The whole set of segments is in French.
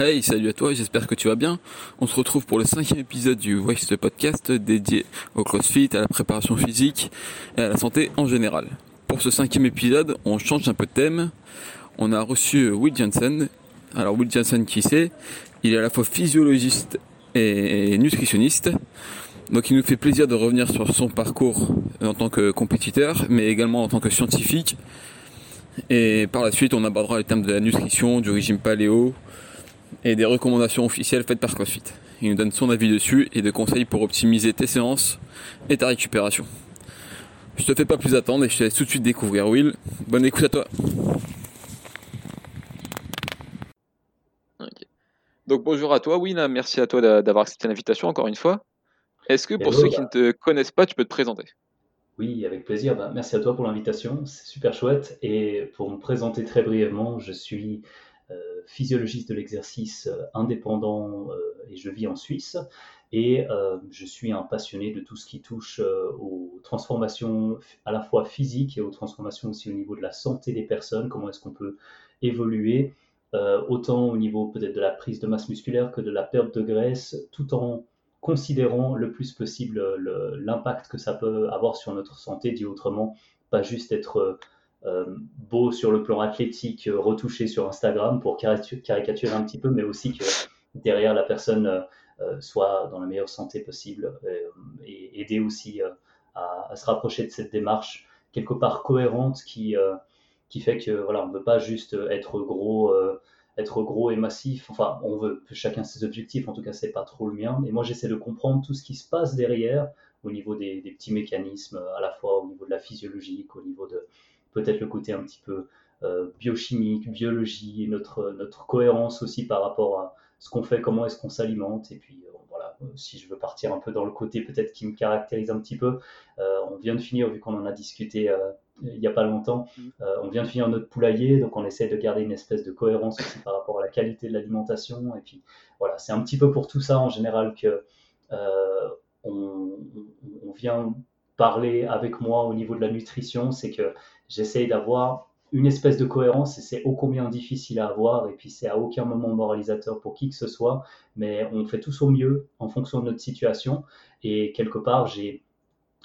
Hey, salut à toi, j'espère que tu vas bien. On se retrouve pour le cinquième épisode du Waste Podcast dédié au CrossFit, à la préparation physique et à la santé en général. Pour ce cinquième épisode, on change un peu de thème. On a reçu Will Jensen. Alors Will Jensen, qui c'est? Il est à la fois physiologiste et nutritionniste. Donc il nous fait plaisir de revenir sur son parcours en tant que compétiteur, mais également en tant que scientifique. Et par la suite, on abordera les thèmes de la nutrition, du régime paléo, et des recommandations officielles faites par CrossFit. Il nous donne son avis dessus et des conseils pour optimiser tes séances et ta récupération. Je te fais pas plus attendre et je te laisse tout de suite découvrir Will. Bonne écoute à toi. Donc bonjour à toi Will, merci à toi d'avoir accepté l'invitation encore une fois. Est-ce que pour ceux qui ne te connaissent pas, tu peux te présenter? Oui, avec plaisir. Bah, merci à toi pour l'invitation, c'est super chouette. Et pour me présenter très brièvement, je suis physiologiste de l'exercice euh, indépendant euh, et je vis en Suisse. Et je suis un passionné de tout ce qui touche aux transformations à la fois physiques et aux transformations aussi au niveau de la santé des personnes, comment est-ce qu'on peut évoluer, autant au niveau peut-être de la prise de masse musculaire que de la perte de graisse, tout en considérant le plus possible l'impact que ça peut avoir sur notre santé, dit autrement, pas juste être euh, beau sur le plan athlétique, euh, retouché sur Instagram pour caricaturer un petit peu, mais aussi que derrière la personne euh, soit dans la meilleure santé possible et, aider aussi à, se rapprocher de cette démarche quelque part cohérente qui, qui fait que voilà, on ne veut pas juste être gros, être gros et massif. Enfin, on veut chacun ses objectifs. En tout cas, c'est pas trop le mien. Et moi, j'essaie de comprendre tout ce qui se passe derrière au niveau des, des, petits mécanismes, à la fois au niveau de la physiologique, au niveau de, peut-être le côté un petit peu euh, biochimique, biologie, notre, notre cohérence aussi par rapport à ce qu'on fait, comment est-ce qu'on s'alimente. Et puis euh, voilà, euh, si je veux partir un peu dans le côté peut-être qui me caractérise un petit peu, on vient de finir, vu qu'on en a discuté il n'y a pas longtemps, mm. on vient de finir notre poulailler, donc on essaie de garder une espèce de cohérence aussi par rapport à la qualité de l'alimentation. Et puis voilà, c'est un petit peu pour tout ça en général que on, on, vient parler avec moi au niveau de la nutrition, c'est que j'essaye d'avoir une espèce de cohérence et c'est ô combien difficile à avoir et puis c'est à aucun moment moralisateur pour qui que ce soit, mais on fait tous au mieux en fonction de notre situation et quelque part j'ai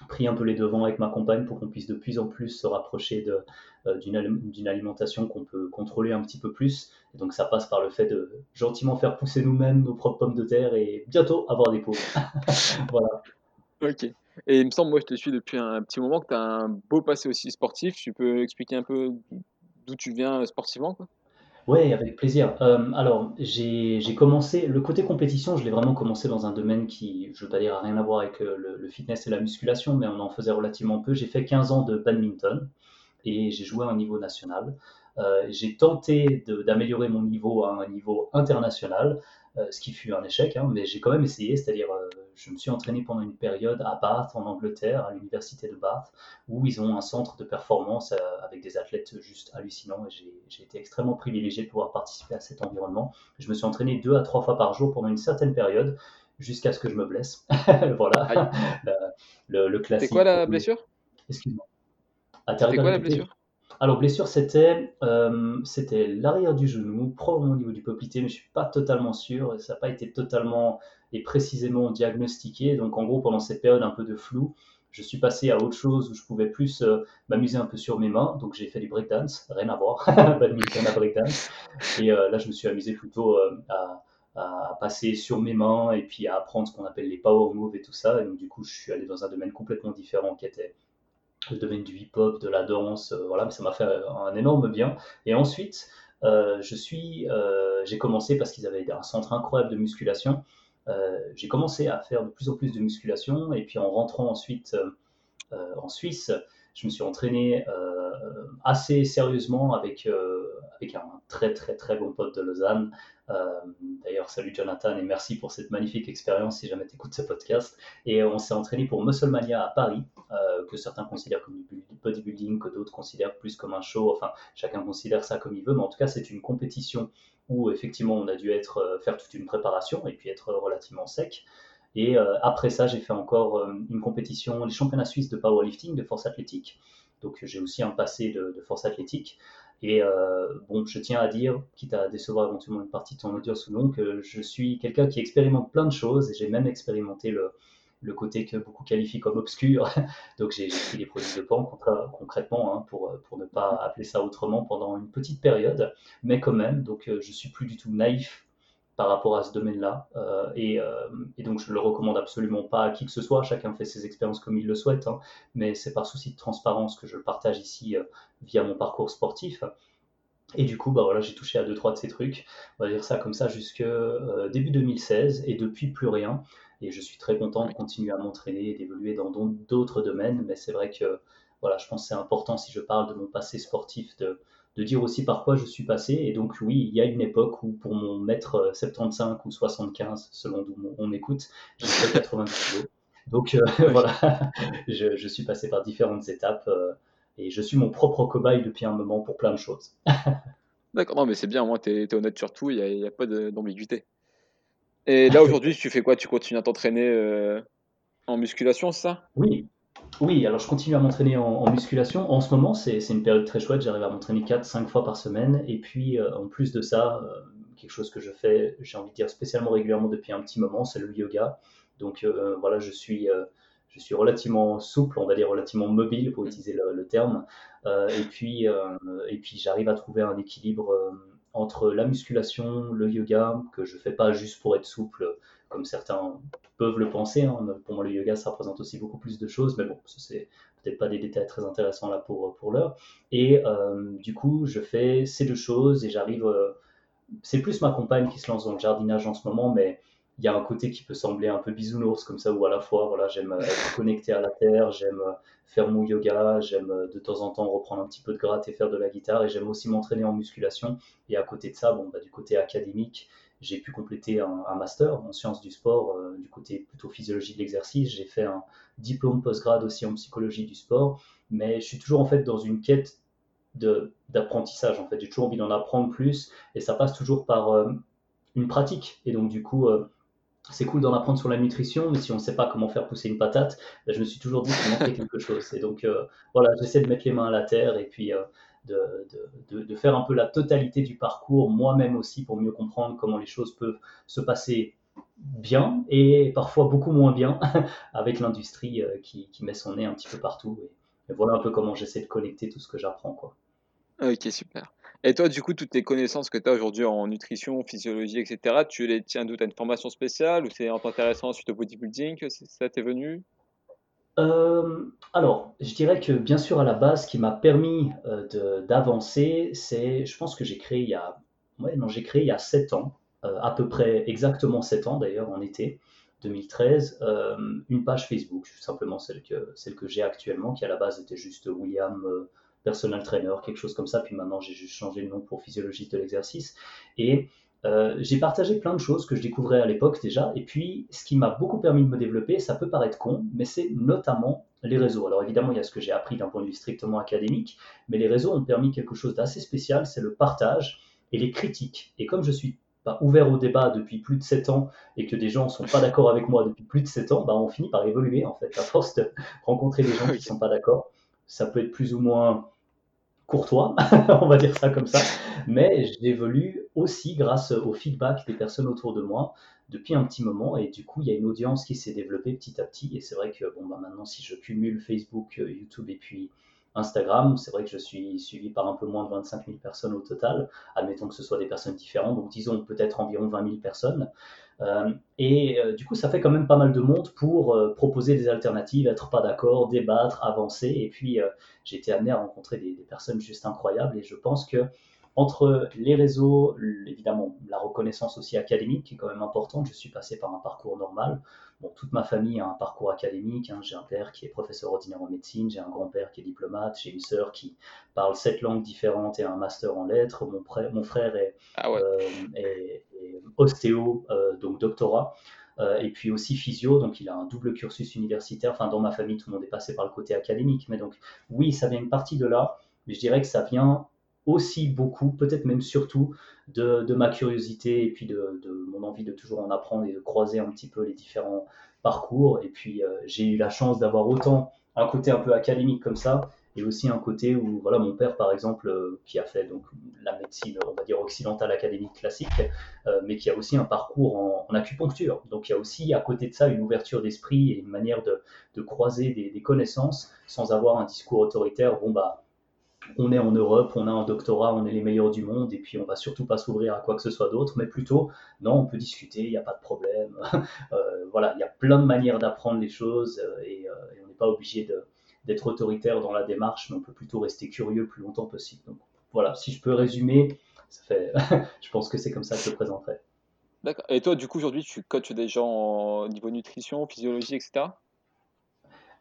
pris un peu les devants avec ma compagne pour qu'on puisse de plus en plus se rapprocher euh, d'une alimentation qu'on peut contrôler un petit peu plus. Et donc ça passe par le fait de gentiment faire pousser nous-mêmes nos propres pommes de terre et bientôt avoir des pauvres. voilà. Ok. Et il me semble, moi, je te suis depuis un petit moment, que tu as un beau passé aussi sportif. Tu peux expliquer un peu d'où tu viens euh, sportivement Oui, avec plaisir. Euh, alors, j'ai commencé, le côté compétition, je l'ai vraiment commencé dans un domaine qui, je ne veux pas dire, a rien à voir avec euh, le, fitness et la musculation, mais on en faisait relativement peu. J'ai fait 15 ans de badminton et j'ai joué à un niveau national. j'ai tenté d'améliorer mon niveau à un niveau international. Ce qui fut un échec, hein, mais j'ai quand même essayé, c'est-à-dire je me suis entraîné pendant une période à Bath en Angleterre, à l'université de Bath, où ils ont un centre de performance euh, avec des athlètes juste hallucinants et j'ai été extrêmement privilégié de pouvoir participer à cet environnement. Je me suis entraîné deux à trois fois par jour pendant une certaine période jusqu'à ce que je me blesse. voilà, le, le, classique. C'est quoi la blessure? Excuse-moi. C'était quoi la blessure? Alors, blessure, c'était euh, c'était l'arrière du genou, probablement au niveau du poplité, mais je ne suis pas totalement sûr. Ça n'a pas été totalement et précisément diagnostiqué. Donc, en gros, pendant cette période un peu de flou, je suis passé à autre chose où je pouvais plus euh, m'amuser un peu sur mes mains. Donc, j'ai fait du breakdance, rien à voir, badminton à breakdance. Et euh, là, je me suis amusé plutôt à, à, passer sur mes mains et puis à apprendre ce qu'on appelle les power moves et tout ça. Et donc, du coup, je suis allé dans un domaine complètement différent qui était le domaine du hip-hop, de la danse, euh, voilà, mais ça m'a fait un énorme bien. Et ensuite, euh, je suis, euh, j'ai commencé parce qu'ils avaient un centre incroyable de musculation. j'ai commencé à faire de plus en plus de musculation et puis en rentrant ensuite en Suisse, je me suis entraîné assez sérieusement avec, avec un très très très bon pote de Lausanne euh, d'ailleurs, salut Jonathan et merci pour cette magnifique expérience si jamais tu écoutes ce podcast. Et on s'est entraîné pour Musclemania à Paris, euh, que certains considèrent comme du bodybuilding, que d'autres considèrent plus comme un show. Enfin, chacun considère ça comme il veut, mais en tout cas, c'est une compétition où effectivement on a dû être, euh, faire toute une préparation et puis être relativement sec. Et après ça, j'ai fait encore une compétition, les championnats suisses de powerlifting, de force athlétique. Donc j'ai aussi un passé de, force athlétique. Et bon, je tiens à dire, quitte à décevoir éventuellement une partie de ton audience ou non, que je suis quelqu'un qui expérimente plein de choses et j'ai même expérimenté le, le côté que beaucoup qualifient comme obscur. Donc j'ai pris des produits de pan concrètement, hein, pour, pour ne pas appeler ça autrement pendant une petite période, mais quand même, donc je suis plus du tout naïf par rapport à ce domaine-là. Euh, et, euh, et, donc, je ne le recommande absolument pas à qui que ce soit. Chacun fait ses expériences comme il le souhaite. Hein. mais c'est par souci de transparence que je le partage ici euh, via mon parcours sportif. Et du coup, bah voilà, j'ai touché à deux, trois de ces trucs. On va dire ça comme ça jusque début 2016. Et depuis, plus rien. Et je suis très content de continuer à m'entraîner et d'évoluer dans d'autres domaines. Mais c'est vrai que voilà, je pense que c'est important si je parle de mon passé sportif de de dire aussi par quoi je suis passé. Et donc, oui, il y a une époque où pour mon mètre 75 ou 75, selon d'où on écoute, j'ai fait 90 kg. Donc, euh, voilà, je, suis passé par différentes étapes euh, et je suis mon propre cobaye depuis un moment pour plein de choses. D'accord, non, mais c'est bien, moi, tu es, honnête sur tout, il n'y a, a, pas d'ambiguïté. Et là, aujourd'hui, tu fais quoi? Tu continues à t'entraîner euh, en musculation, c'est ça? Oui, oui, alors je continue à m'entraîner en, musculation. En ce moment, c'est une période très chouette. J'arrive à m'entraîner 4-5 fois par semaine. Et puis, euh, en plus de ça, euh, quelque chose que je fais, j'ai envie de dire spécialement régulièrement depuis un petit moment, c'est le yoga. Donc euh, voilà, je suis, je suis relativement souple, on va dire relativement mobile pour utiliser le, terme. et puis, et puis j'arrive à trouver un équilibre entre la musculation, le yoga, que je fais pas juste pour être souple comme certains peuvent le penser. Hein. Pour moi, le yoga, ça représente aussi beaucoup plus de choses, mais bon, ce c'est peut-être pas des détails très intéressants là pour, pour l'heure. Et euh, du coup, je fais ces deux choses et j'arrive. Euh, c'est plus ma compagne qui se lance dans le jardinage en ce moment, mais il y a un côté qui peut sembler un peu bisounours comme ça, où à la fois, voilà, j'aime être connecté à la terre, j'aime faire mon yoga, j'aime de temps en temps reprendre un petit peu de gratte et faire de la guitare, et j'aime aussi m'entraîner en musculation. Et à côté de ça, bon, bah, du côté académique, j'ai pu compléter un, master en sciences du sport, euh, du côté plutôt physiologie de l'exercice. J'ai fait un diplôme postgrad aussi en psychologie du sport, mais je suis toujours en fait dans une quête d'apprentissage. En fait, j'ai toujours envie d'en apprendre plus, et ça passe toujours par euh, une pratique. Et donc du coup, euh, c'est cool d'en apprendre sur la nutrition, mais si on ne sait pas comment faire pousser une patate, ben, je me suis toujours dit qu'il manquait quelque chose. Et donc voilà, j'essaie de mettre les mains à la terre et puis de, de, de, faire un peu la totalité du parcours, moi-même aussi, pour mieux comprendre comment les choses peuvent se passer bien et parfois beaucoup moins bien avec l'industrie euh, qui, qui, met son nez un petit peu partout. Et, voilà un peu comment j'essaie de connecter tout ce que j'apprends. Quoi. Ok, super. Et toi, du coup, toutes les connaissances que tu as aujourd'hui en nutrition, physiologie, etc., tu les tiens d'où? Tu as une formation spéciale ou c'est intéressant suite au bodybuilding que ça t'est venu? Euh, alors, je dirais que bien sûr, à la base, ce qui m'a permis euh, d'avancer, c'est, je pense que j'ai créé il y a, créé il y a 7 ans, euh, à peu près exactement 7 ans d'ailleurs, en été 2013, une page Facebook, simplement celle que, celle que j'ai actuellement, qui à la base était juste William Personal Trainer, quelque chose comme ça, puis maintenant j'ai juste changé le nom pour Physiologiste de l'exercice. Et euh, j'ai partagé plein de choses que je découvrais à l'époque déjà, et puis ce qui m'a beaucoup permis de me développer, ça peut paraître con, mais c'est notamment les réseaux. Alors évidemment, il y a ce que j'ai appris d'un point de vue strictement académique, mais les réseaux ont permis quelque chose d'assez spécial, c'est le partage et les critiques. Et comme je suis pas ouvert au débat depuis plus de 7 ans et que des gens ne sont pas d'accord avec moi depuis plus de 7 ans, bah on finit par évoluer en fait, à force de rencontrer des gens qui ne sont pas d'accord. Ça peut être plus ou moins courtois, on va dire ça comme ça, mais j'évolue aussi grâce au feedback des personnes autour de moi depuis un petit moment. Et du coup il y a une audience qui s'est développée petit à petit. Et c'est vrai que bon bah maintenant si je cumule Facebook, euh, YouTube et puis Instagram, c'est vrai que je suis suivi par un peu moins de 25 000 personnes au total, admettons que ce soit des personnes différentes, donc disons peut-être environ 20 000 personnes. Euh, et euh, du coup, ça fait quand même pas mal de monde pour euh, proposer des alternatives, être pas d'accord, débattre, avancer. Et puis, j'ai été amené à rencontrer des, des, personnes juste incroyables. Et je pense que entre les réseaux, évidemment, la reconnaissance aussi académique qui est quand même importante. Je suis passé par un parcours normal. Bon, toute ma famille a un parcours académique. Hein. J'ai un père qui est professeur ordinaire en médecine, j'ai un grand-père qui est diplomate, j'ai une sœur qui parle sept langues différentes et un master en lettres. Mon, mon frère est, ah euh, ostéo, euh, donc doctorat. Euh, et puis aussi physio, donc il a un double cursus universitaire. Enfin, dans ma famille, tout le monde est passé par le côté académique, mais donc oui, ça vient une partie de là, mais je dirais que ça vient aussi beaucoup, peut-être même surtout, de, ma curiosité et puis de, mon envie de toujours en apprendre et de croiser un petit peu les différents parcours. Et puis euh, j'ai eu la chance d'avoir autant un côté un peu académique comme ça, et aussi un côté où, voilà, mon père, par exemple, euh, qui a fait donc la médecine, on va dire occidentale académique classique, euh, mais qui a aussi un parcours en, acupuncture. Donc, il y a aussi à côté de ça une ouverture d'esprit et une manière de, croiser des, des, connaissances sans avoir un discours autoritaire. Bon, bah, on est en Europe, on a un doctorat, on est les meilleurs du monde, et puis on va surtout pas s'ouvrir à quoi que ce soit d'autre, mais plutôt, non, on peut discuter, il n'y a pas de problème. Euh, voilà, il y a plein de manières d'apprendre les choses, et, et on n'est pas obligé d'être autoritaire dans la démarche, mais on peut plutôt rester curieux le plus longtemps possible. Donc voilà, si je peux résumer, je pense que c'est comme ça que je le présenterai. D'accord. Et toi, du coup, aujourd'hui, tu coaches des gens au niveau nutrition, physiologie, etc.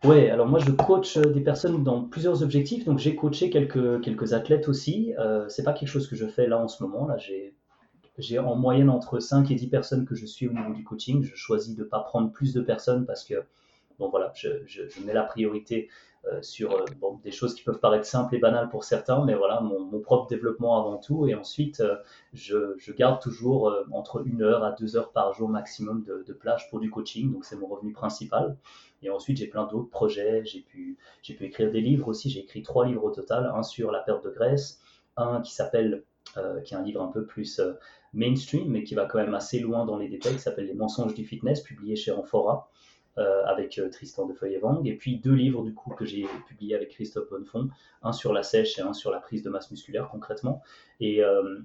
Oui, alors moi je coach des personnes dans plusieurs objectifs. Donc j'ai coaché quelques, quelques athlètes aussi. Euh, c'est pas quelque chose que je fais là en ce moment. Là, j'ai, j'ai en moyenne entre 5 et 10 personnes que je suis au niveau du coaching. Je choisis de ne pas prendre plus de personnes parce que bon voilà, je, je, mets la priorité euh, sur euh, des choses qui peuvent paraître simples et banales pour certains, mais voilà, mon, propre développement avant tout. Et ensuite, euh, je, garde toujours entre une heure à deux heures par jour maximum de, plage pour du coaching, donc c'est mon revenu principal. Et ensuite, j'ai plein d'autres projets. J'ai pu, j'ai pu écrire des livres aussi. J'ai écrit trois livres au total, un sur la perte de graisse, un qui s'appelle, euh, qui est un livre un peu plus mainstream, mais qui va quand même assez loin dans les détails, qui s'appelle Les mensonges du fitness, publié chez Amphora. Euh, avec euh, Tristan de Feuillevang, et puis deux livres du coup que j'ai publiés avec Christophe Bonnefond, un sur la sèche et un sur la prise de masse musculaire concrètement. Et euh,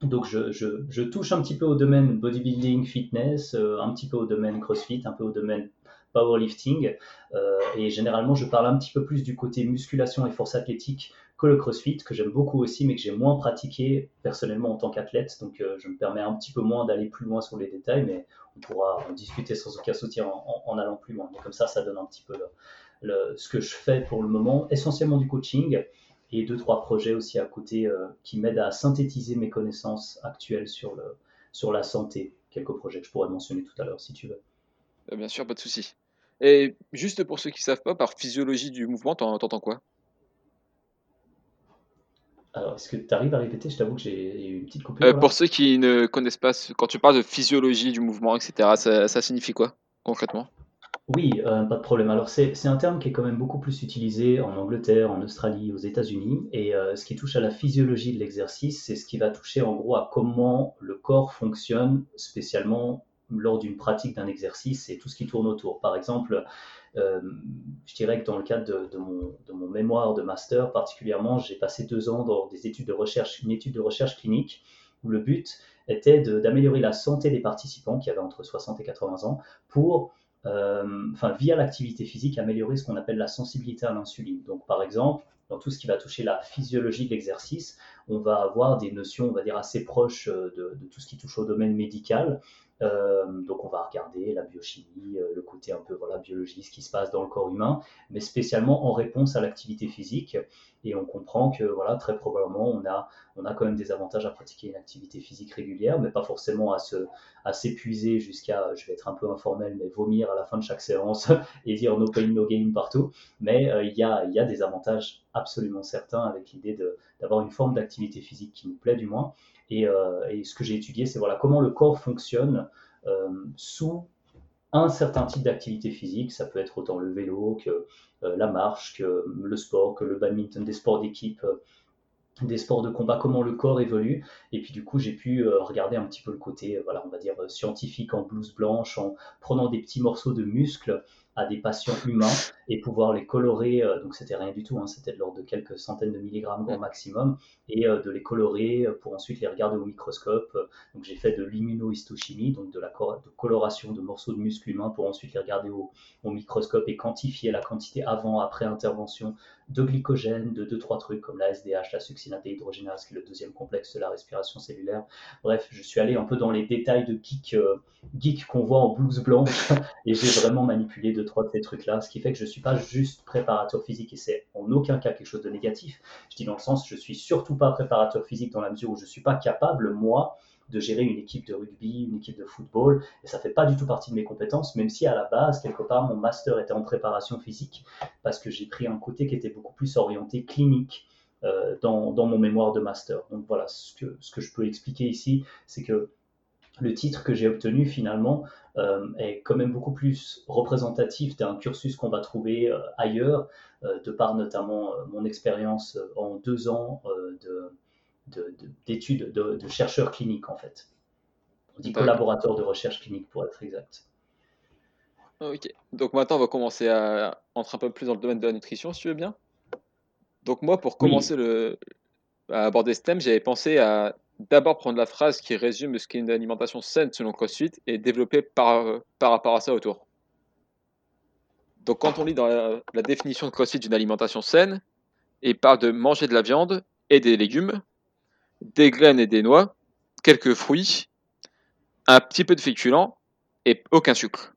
donc je, je, je, touche un petit peu au domaine bodybuilding, fitness, un petit peu au domaine crossfit, un peu au domaine powerlifting, et généralement je parle un petit peu plus du côté musculation et force athlétique que le crossfit, que j'aime beaucoup aussi, mais que j'ai moins pratiqué personnellement en tant qu'athlète. Donc, je me permets un petit peu moins d'aller plus loin sur les détails, mais on pourra en discuter sans aucun soutien en, allant plus loin. comme ça, ça donne un petit peu ce que je fais pour le moment, essentiellement du coaching et deux, trois projets aussi à côté euh, qui m'aident à synthétiser mes connaissances actuelles sur, sur la santé. Quelques projets que je pourrais mentionner tout à l'heure si tu veux. Euh, bien sûr, pas de souci. Et juste pour ceux qui ne savent pas, par physiologie du mouvement, t'entends quoi? Alors, est-ce que tu arrives à répéter? Je t'avoue que j'ai eu une petite coupure. Euh, pour ceux qui ne connaissent pas, quand tu parles de physiologie du mouvement, etc., ça, signifie quoi concrètement? Oui, euh, pas de problème. Alors, c'est un terme qui est quand même beaucoup plus utilisé en Angleterre, en Australie, aux États-Unis. Et euh, ce qui touche à la physiologie de l'exercice, c'est ce qui va toucher en gros à comment le corps fonctionne, spécialement lors d'une pratique d'un exercice et tout ce qui tourne autour. Par exemple, euh, je dirais que dans le cadre de, mon, mémoire de master particulièrement, j'ai passé deux ans dans des études de recherche, une étude de recherche clinique où le but était d'améliorer la santé des participants qui avaient entre 60 et 80 ans pour euh, enfin, via l'activité physique, améliorer ce qu'on appelle la sensibilité à l'insuline. Donc, par exemple, dans tout ce qui va toucher la physiologie de l'exercice, on va avoir des notions, on va dire, assez proches de, de, tout ce qui touche au domaine médical, euh, donc on va regarder la biochimie, euh, le côté un peu voilà, biologie, ce qui se passe dans le corps humain, mais spécialement en réponse à l'activité physique. Et on comprend que voilà, très probablement on a, on a quand même des avantages à pratiquer une activité physique régulière, mais pas forcément à, se, à s'épuiser jusqu'à, je vais être un peu informel, mais vomir à la fin de chaque séance et dire no pain, no gain partout. Mais euh, il y, a, y a des avantages absolument certains avec l'idée d'avoir une forme d'activité physique qui nous plaît du moins. Euh, et, ce que j'ai étudié, c'est voilà, comment le corps fonctionne euh, sous un certain type d'activité physique. Ça peut être autant le vélo que euh, la marche, que le sport, que le badminton, des sports d'équipe des sports de combat, comment le corps évolue. Et puis du coup, j'ai pu regarder un petit peu le côté, voilà, on va dire scientifique en blouse blanche, en prenant des petits morceaux de muscles à des patients humains et pouvoir les colorer, euh, donc c'était rien du tout, hein, c'était de l'ordre de quelques centaines de milligrammes grand maximum, et euh, de les colorer euh, pour ensuite les regarder au microscope. Donc j'ai fait de l'immunohistochimie, donc de la de coloration de morceaux de muscles humains pour ensuite les regarder au, au, microscope et quantifier la quantité avant, après intervention de glycogène, de deux, trois trucs comme la SDH, la succinate hydrogénase, qui est le deuxième complexe de la respiration cellulaire. Bref, je suis allé un peu dans les détails de geek, geek qu'on voit en blouse blanche et j'ai vraiment manipulé deux, trois de ces trucs-là, ce qui fait que je suis pas juste préparateur physique et c'est en aucun cas quelque chose de négatif. Je dis dans le sens, je suis surtout pas préparateur physique dans la mesure où je suis pas capable, moi, de gérer une équipe de rugby, une équipe de football, et ça fait pas du tout partie de mes compétences, même si à la base, quelque part, mon master était en préparation physique, parce que j'ai pris un côté qui était beaucoup plus orienté clinique euh, dans, dans, mon mémoire de master. Donc voilà, ce que, ce que je peux expliquer ici, c'est que le titre que j'ai obtenu finalement est quand même beaucoup plus représentatif d'un cursus qu'on va trouver ailleurs, de par notamment mon expérience en deux ans d'études de, de, chercheur clinique en fait. On dit collaborateur de recherche clinique pour être exact. Ok, donc maintenant on va commencer à entrer un peu plus dans le domaine de la nutrition, si tu veux bien. Donc moi, pour commencer le, à aborder ce thème, j'avais pensé à d'abord prendre la phrase qui résume ce qu'est une alimentation saine selon CrossFit et développer par, par rapport à ça autour. Donc quand on lit dans la, définition de CrossFit d'une alimentation saine, il parle de manger de la viande et des légumes, des graines et des noix, quelques fruits, un petit peu de féculents et aucun sucre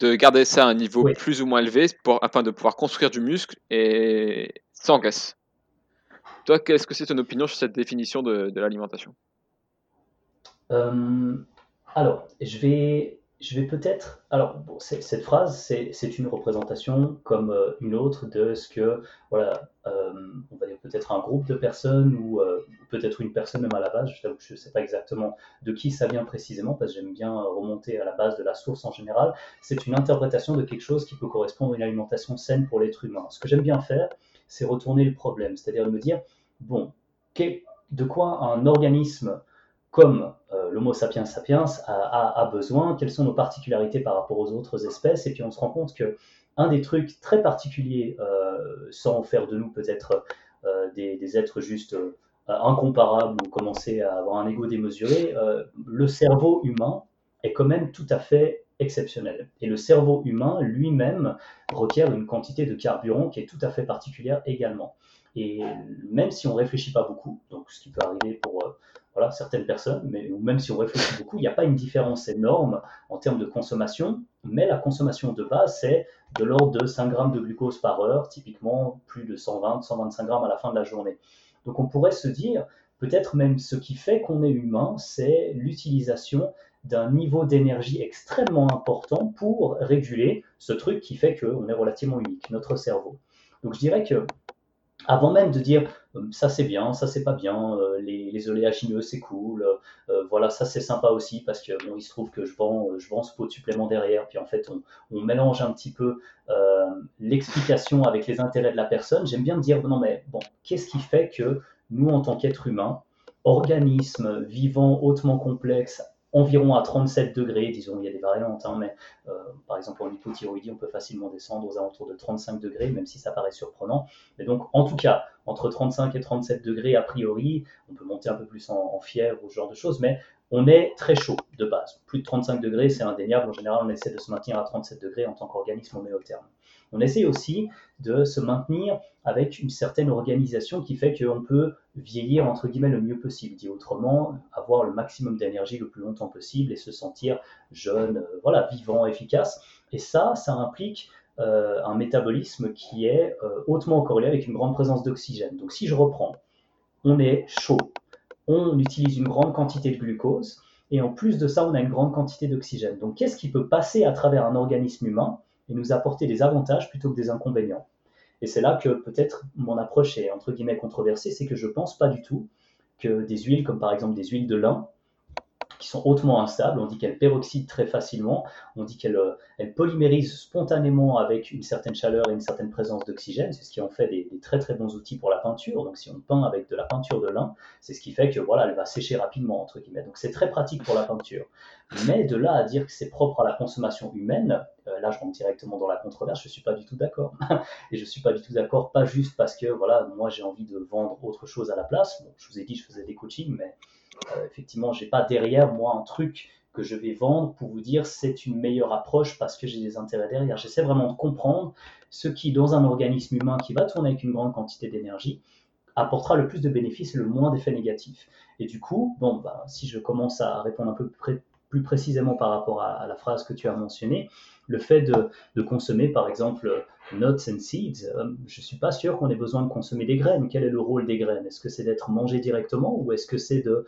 de garder ça à un niveau plus ou moins élevé pour, afin de pouvoir construire du muscle et sans graisse. Toi, qu'est-ce que c'est ton opinion sur cette définition de, l'alimentation? Euh, Alors, je vais je vais peut-être. Alors, cette phrase, c'est une représentation comme euh, une autre de ce que, voilà, euh, on va dire peut-être un groupe de personnes ou peut-être une personne même à la base. Je ne sais pas exactement de qui ça vient précisément parce que j'aime bien remonter à la base de la source en général. C'est une interprétation de quelque chose qui peut correspondre à une alimentation saine pour l'être humain. Ce que j'aime bien faire, c'est retourner le problème, c'est-à-dire de me dire, bon, de quoi un organisme comme euh, l'Homo sapiens sapiens a, besoin, quelles sont nos particularités par rapport aux autres espèces, et puis on se rend compte que un des trucs très particuliers, euh, sans faire de nous peut-être euh, des, êtres juste incomparables ou commencer à avoir un ego démesuré, le cerveau humain est quand même tout à fait exceptionnel. Et le cerveau humain lui-même requiert une quantité de carburant qui est tout à fait particulière également. Et même si on réfléchit pas beaucoup, donc ce qui peut arriver pour voilà, certaines personnes, mais même si on réfléchit beaucoup, il n'y a pas une différence énorme en termes de consommation, mais la consommation de base, c'est de l'ordre de 5 grammes de glucose par heure, typiquement plus de 120, 125 grammes à la fin de la journée. Donc on pourrait se dire, peut-être même ce qui fait qu'on est humain, c'est l'utilisation d'un niveau d'énergie extrêmement important pour réguler ce truc qui fait qu'on est relativement unique, notre cerveau. Donc je dirais que avant même de dire euh, ça c'est bien, ça c'est pas bien, euh, les, les, oléagineux c'est cool, euh, voilà ça c'est sympa aussi parce que bon il se trouve que je vends je vends ce pot de supplément derrière, puis en fait on, mélange un petit peu l'explication avec les intérêts de la personne. J'aime bien me dire non mais bon qu'est-ce qui fait que nous en tant qu'être humain, organisme vivant hautement complexe environ à 37 degrés, disons, il y a des variantes, hein, mais euh, par exemple en hypothyroïdie, on peut facilement descendre aux alentours de 35 degrés, même si ça paraît surprenant. Mais donc, en tout cas, entre 35 et 37 degrés, a priori, on peut monter un peu plus en, fièvre ou ce genre de choses, mais on est très chaud de base. Plus de 35 degrés, c'est indéniable. En général, on essaie de se maintenir à 37 degrés en tant qu'organisme terme. On essaie aussi de se maintenir avec une certaine organisation qui fait qu'on peut vieillir entre guillemets le mieux possible. Dit autrement, avoir le maximum d'énergie le plus longtemps possible et se sentir jeune, euh, voilà, vivant, efficace. Et ça, ça implique euh, un métabolisme qui est euh, hautement corrélé avec une grande présence d'oxygène. Donc si je reprends, on est chaud, on utilise une grande quantité de glucose, et en plus de ça, on a une grande quantité d'oxygène. Donc qu'est-ce qui peut passer à travers un organisme humain? Et nous apporter des avantages plutôt que des inconvénients. Et c'est là que peut-être mon approche est entre guillemets controversée, c'est que je pense pas du tout que des huiles comme par exemple des huiles de lin qui sont hautement instables. On dit qu'elles peroxydent très facilement. On dit qu'elles euh, polymérisent spontanément avec une certaine chaleur et une certaine présence d'oxygène. C'est ce qui en fait des, très très bons outils pour la peinture. Donc si on peint avec de la peinture de lin, c'est ce qui fait que voilà, elle va sécher rapidement entre guillemets. Donc c'est très pratique pour la peinture. Mais de là à dire que c'est propre à la consommation humaine, euh, là je rentre directement dans la controverse. Je suis pas du tout d'accord. et je suis pas du tout d'accord, pas juste parce que voilà, moi j'ai envie de vendre autre chose à la place. je vous ai dit, je faisais des coachings, mais euh, effectivement, j'ai pas derrière moi un truc que je vais vendre pour vous dire c'est une meilleure approche parce que j'ai des intérêts derrière. J'essaie vraiment de comprendre ce qui, dans un organisme humain qui va tourner avec une grande quantité d'énergie, apportera le plus de bénéfices et le moins d'effets négatifs. Et du coup, bon, bah, si je commence à répondre un peu plus précisément par rapport à, la phrase que tu as mentionnée, le fait de, consommer par exemple nuts and seeds, euh, je ne suis pas sûr qu'on ait besoin de consommer des graines. Quel est le rôle des graines? Est-ce que c'est d'être mangé directement ou est-ce que c'est euh,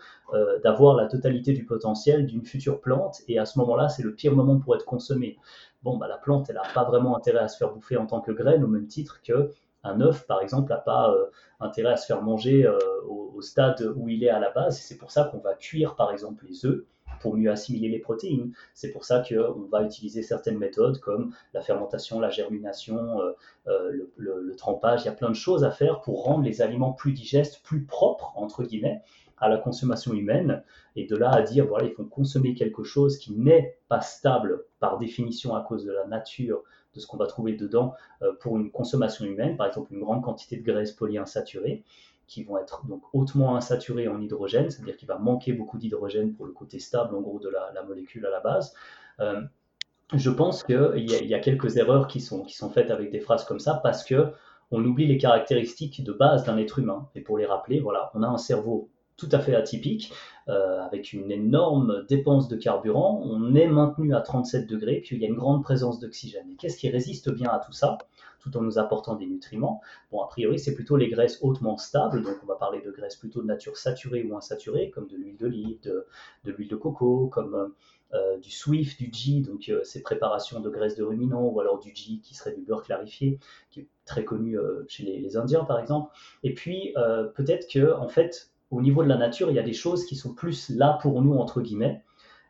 d'avoir la totalité du potentiel d'une future plante et à ce moment-là, c'est le pire moment pour être consommé? Bon, bah, la plante, elle n'a pas vraiment intérêt à se faire bouffer en tant que graine au même titre que un œuf, par exemple, n'a pas euh, intérêt à se faire manger au, au, stade où il est à la base. C'est pour ça qu'on va cuire, par exemple, les œufs pour mieux assimiler les protéines. C'est pour ça qu'on va utiliser certaines méthodes comme la fermentation, la germination, euh, euh, le, trempage. Il y a plein de choses à faire pour rendre les aliments plus digestes, plus propres, entre guillemets, à la consommation humaine. Et de là à dire, voilà, il faut consommer quelque chose qui n'est pas stable par définition à cause de la nature de ce qu'on va trouver dedans euh, pour une consommation humaine, par exemple une grande quantité de graisses polyinsaturées qui vont être donc hautement insaturées en hydrogène, c'est-à-dire qu'il va manquer beaucoup d'hydrogène pour le côté stable en gros de la, molécule à la base. Euh, je pense qu'il y, a quelques erreurs qui sont, qui sont faites avec des phrases comme ça parce que on oublie les caractéristiques de base d'un être humain. Et pour les rappeler, voilà, on a un cerveau tout à fait atypique, euh, avec une énorme dépense de carburant. On est maintenu à 37 degrés, puis il y a une grande présence d'oxygène. Et qu'est-ce qui résiste bien à tout ça, tout en nous apportant des nutriments Bon, a priori, c'est plutôt les graisses hautement stables, donc on va parler de graisses plutôt de nature saturée ou insaturée, comme de l'huile d'olive, de, l'huile de coco, comme euh, du Swift, du ghee, donc euh, ces préparations de graisses de ruminants, ou alors du ghee qui serait du beurre clarifié, qui est très connu chez les, les, Indiens par exemple. Et puis peut-être que en fait au niveau de la nature, il y a des choses qui sont plus là pour nous, entre guillemets.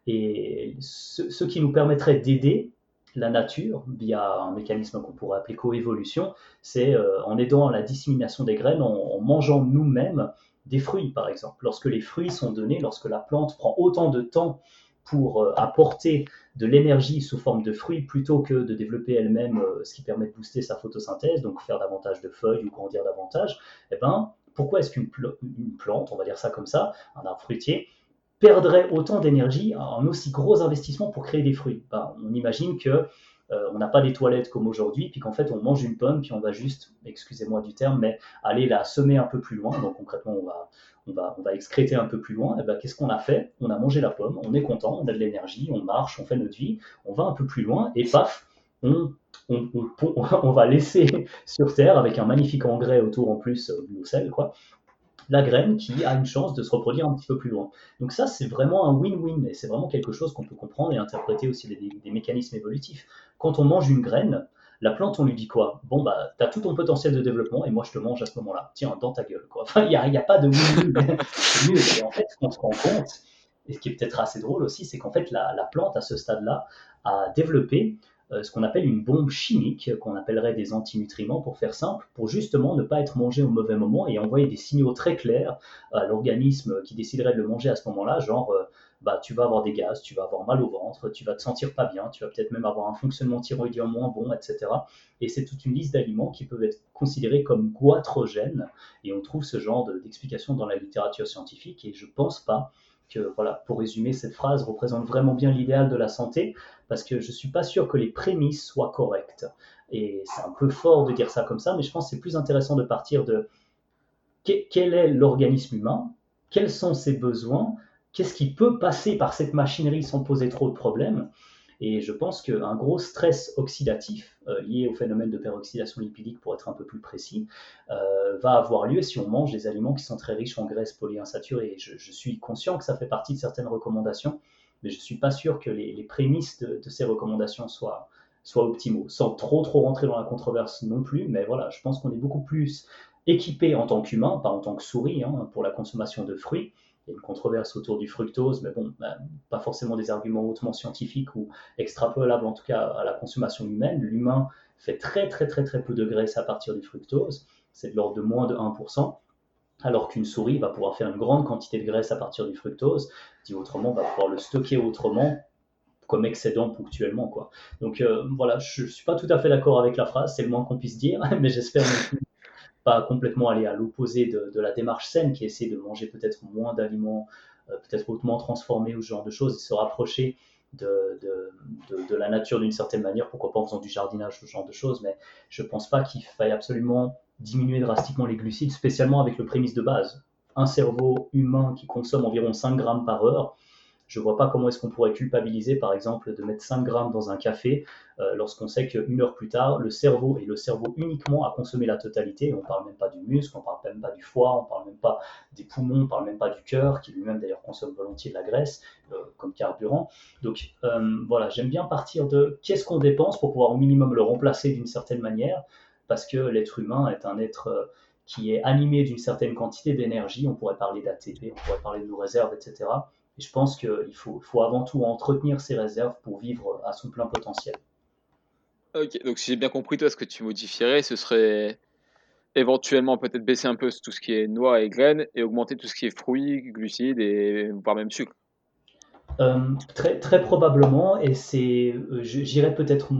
Et ce, qui nous permettrait d'aider la nature via un mécanisme qu'on pourrait appeler coévolution, c'est euh, en aidant à la dissémination des graines, en, mangeant nous-mêmes des fruits, par exemple. Lorsque les fruits sont donnés, lorsque la plante prend autant de temps pour euh, apporter de l'énergie sous forme de fruits plutôt que de développer elle-même euh, ce qui permet de booster sa photosynthèse, donc faire davantage de feuilles ou grandir davantage, eh ben, pourquoi est-ce qu'une plante, on va dire ça comme ça, un arbre fruitier, perdrait autant d'énergie en aussi gros investissement pour créer des fruits? Ben, On imagine que euh, on n'a pas des toilettes comme aujourd'hui, puis qu'en fait on mange une pomme, puis on va juste, excusez-moi du terme, mais aller la semer un peu plus loin. Donc concrètement, on va, on va, on va excréter un peu plus loin. Et ben, qu'est-ce qu'on a fait? On a mangé la pomme, on est content, on a de l'énergie, on marche, on fait notre vie, on va un peu plus loin, et paf, on, va laisser sur Terre, avec un magnifique engrais autour en plus euh, du sel, quoi, la graine qui a une chance de se reproduire un petit peu plus loin. Donc ça, c'est vraiment un win-win, et c'est vraiment quelque chose qu'on peut comprendre et interpréter aussi des, mécanismes évolutifs. Quand on mange une graine, la plante, on lui dit quoi? Bon, bah, tu as tout ton potentiel de développement et moi, je te mange à ce moment-là. Tiens, dans ta gueule, quoi. Enfin, il n'y a, pas de win-win. et en fait, ce qu'on se rend compte, et ce qui est peut-être assez drôle aussi, c'est qu'en fait, la, la, plante, à ce stade-là, a développé ce qu'on appelle une bombe chimique, qu'on appellerait des antinutriments pour faire simple, pour justement ne pas être mangé au mauvais moment et envoyer des signaux très clairs à l'organisme qui déciderait de le manger à ce moment-là, genre euh, bah, tu vas avoir des gaz, tu vas avoir mal au ventre, tu vas te sentir pas bien, tu vas peut-être même avoir un fonctionnement thyroïdien moins bon, etc. Et c'est toute une liste d'aliments qui peuvent être considérés comme goitrogènes, et on trouve ce genre d'explication dans la littérature scientifique, et je pense pas voilà, pour résumer, cette phrase représente vraiment bien l'idéal de la santé, parce que je ne suis pas sûr que les prémices soient correctes. Et c'est un peu fort de dire ça comme ça, mais je pense que c'est plus intéressant de partir de quel est l'organisme humain, quels sont ses besoins, qu'est-ce qui peut passer par cette machinerie sans poser trop de problèmes, et je pense qu'un gros stress oxydatif euh, lié au phénomène de peroxydation lipidique, pour être un peu plus précis, euh, va avoir lieu si on mange des aliments qui sont très riches en graisses polyinsaturées. Je, suis conscient que ça fait partie de certaines recommandations, mais je ne suis pas sûr que les, prémices de, ces recommandations soient, soient optimaux, sans trop trop rentrer dans la controverse non plus. Mais voilà, je pense qu'on est beaucoup plus équipé en tant qu'humain, pas en tant que souris, hein, pour la consommation de fruits il y a une controverse autour du fructose, mais bon, ben, pas forcément des arguments hautement scientifiques ou extrapolables en tout cas à la consommation humaine. L'humain fait très très très très peu de graisse à partir du fructose, c'est de l'ordre de moins de 1%, alors qu'une souris va pouvoir faire une grande quantité de graisse à partir du fructose, dit autrement, va pouvoir le stocker autrement comme excédent ponctuellement. Quoi. Donc euh, voilà, je ne suis pas tout à fait d'accord avec la phrase, c'est le moins qu'on puisse dire, mais j'espère pas complètement aller à l'opposé de, la démarche saine qui essaie de manger peut-être moins d'aliments, euh, peut-être hautement transformés ou ce genre de choses, et se rapprocher de, la nature d'une certaine manière, pourquoi pas en faisant du jardinage, ce genre de choses, mais je ne pense pas qu'il faille absolument diminuer drastiquement les glucides, spécialement avec le prémisse de base. Un cerveau humain qui consomme environ 5 grammes par heure, je ne vois pas comment est-ce qu'on pourrait culpabiliser, par exemple, de mettre 5 grammes dans un café euh, lorsqu'on sait qu'une heure plus tard, le cerveau et le cerveau uniquement a consommé la totalité. On ne parle même pas du muscle, on ne parle même pas du foie, on ne parle même pas des poumons, on ne parle même pas du cœur, qui lui-même d'ailleurs consomme volontiers de la graisse euh, comme carburant. Donc euh, voilà, j'aime bien partir de qu'est-ce qu'on dépense pour pouvoir au minimum le remplacer d'une certaine manière, parce que l'être humain est un être qui est animé d'une certaine quantité d'énergie. On pourrait parler d'ATP, on pourrait parler de nos réserves, etc Et je pense qu'il faut, faut avant tout entretenir ses réserves pour vivre à son plein potentiel. Ok, donc si j'ai bien compris, toi, ce que tu modifierais, ce serait éventuellement peut-être baisser un peu tout ce qui est noix et graines et augmenter tout ce qui est fruits, glucides et voire même sucre. Euh, très, très probablement, et c'est, euh, j'irais peut-être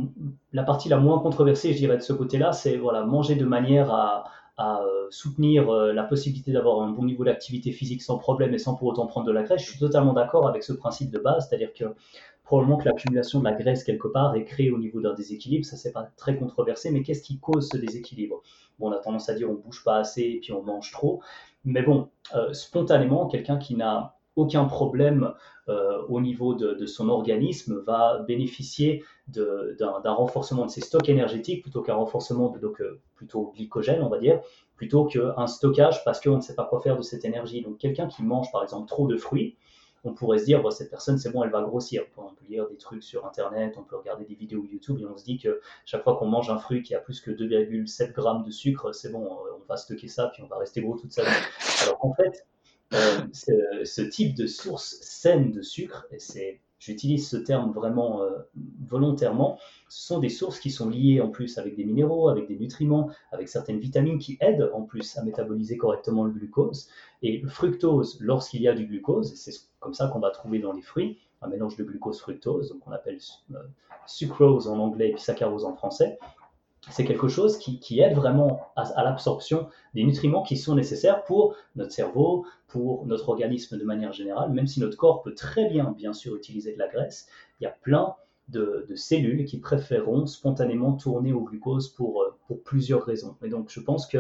la partie la moins controversée, je dirais de ce côté-là, c'est voilà, manger de manière à, à euh, soutenir la possibilité d'avoir un bon niveau d'activité physique sans problème et sans pour autant prendre de la graisse. Je suis totalement d'accord avec ce principe de base, c'est-à-dire que probablement que l'accumulation de la graisse quelque part est créée au niveau d'un déséquilibre, ça c'est pas très controversé, mais qu'est-ce qui cause ce déséquilibre? Bon, on a tendance à dire on bouge pas assez et puis on mange trop, mais bon, spontanément, quelqu'un qui n'a aucun problème euh, au niveau de, son organisme va bénéficier d'un renforcement de ses stocks énergétiques plutôt qu'un renforcement de euh, plutôt glycogène, on va dire, plutôt qu'un stockage parce qu'on ne sait pas quoi faire de cette énergie. Donc quelqu'un qui mange par exemple trop de fruits, on pourrait se dire, cette personne, c'est bon, elle va grossir. On peut lire des trucs sur Internet, on peut regarder des vidéos YouTube et on se dit que chaque fois qu'on mange un fruit qui a plus que 2,7 grammes de sucre, c'est bon, on va stocker ça, puis on va rester gros toute sa vie. Alors qu'en fait, euh, ce, type de source saine de sucre, et j'utilise ce terme vraiment euh, volontairement, ce sont des sources qui sont liées en plus avec des minéraux, avec des nutriments, avec certaines vitamines qui aident en plus à métaboliser correctement le glucose. Et le fructose, lorsqu'il y a du glucose, c'est comme ça qu'on va trouver dans les fruits, un mélange de glucose-fructose, donc on appelle euh, sucrose en anglais et puis saccharose en français, c'est quelque chose qui, aide vraiment à, l'absorption des nutriments qui sont nécessaires pour notre cerveau, pour notre organisme de manière générale, même si notre corps peut très bien, bien sûr, utiliser de la graisse, il y a plein de, cellules qui préféreront spontanément tourner au glucose pour, euh, pour plusieurs raisons. Et donc, je pense que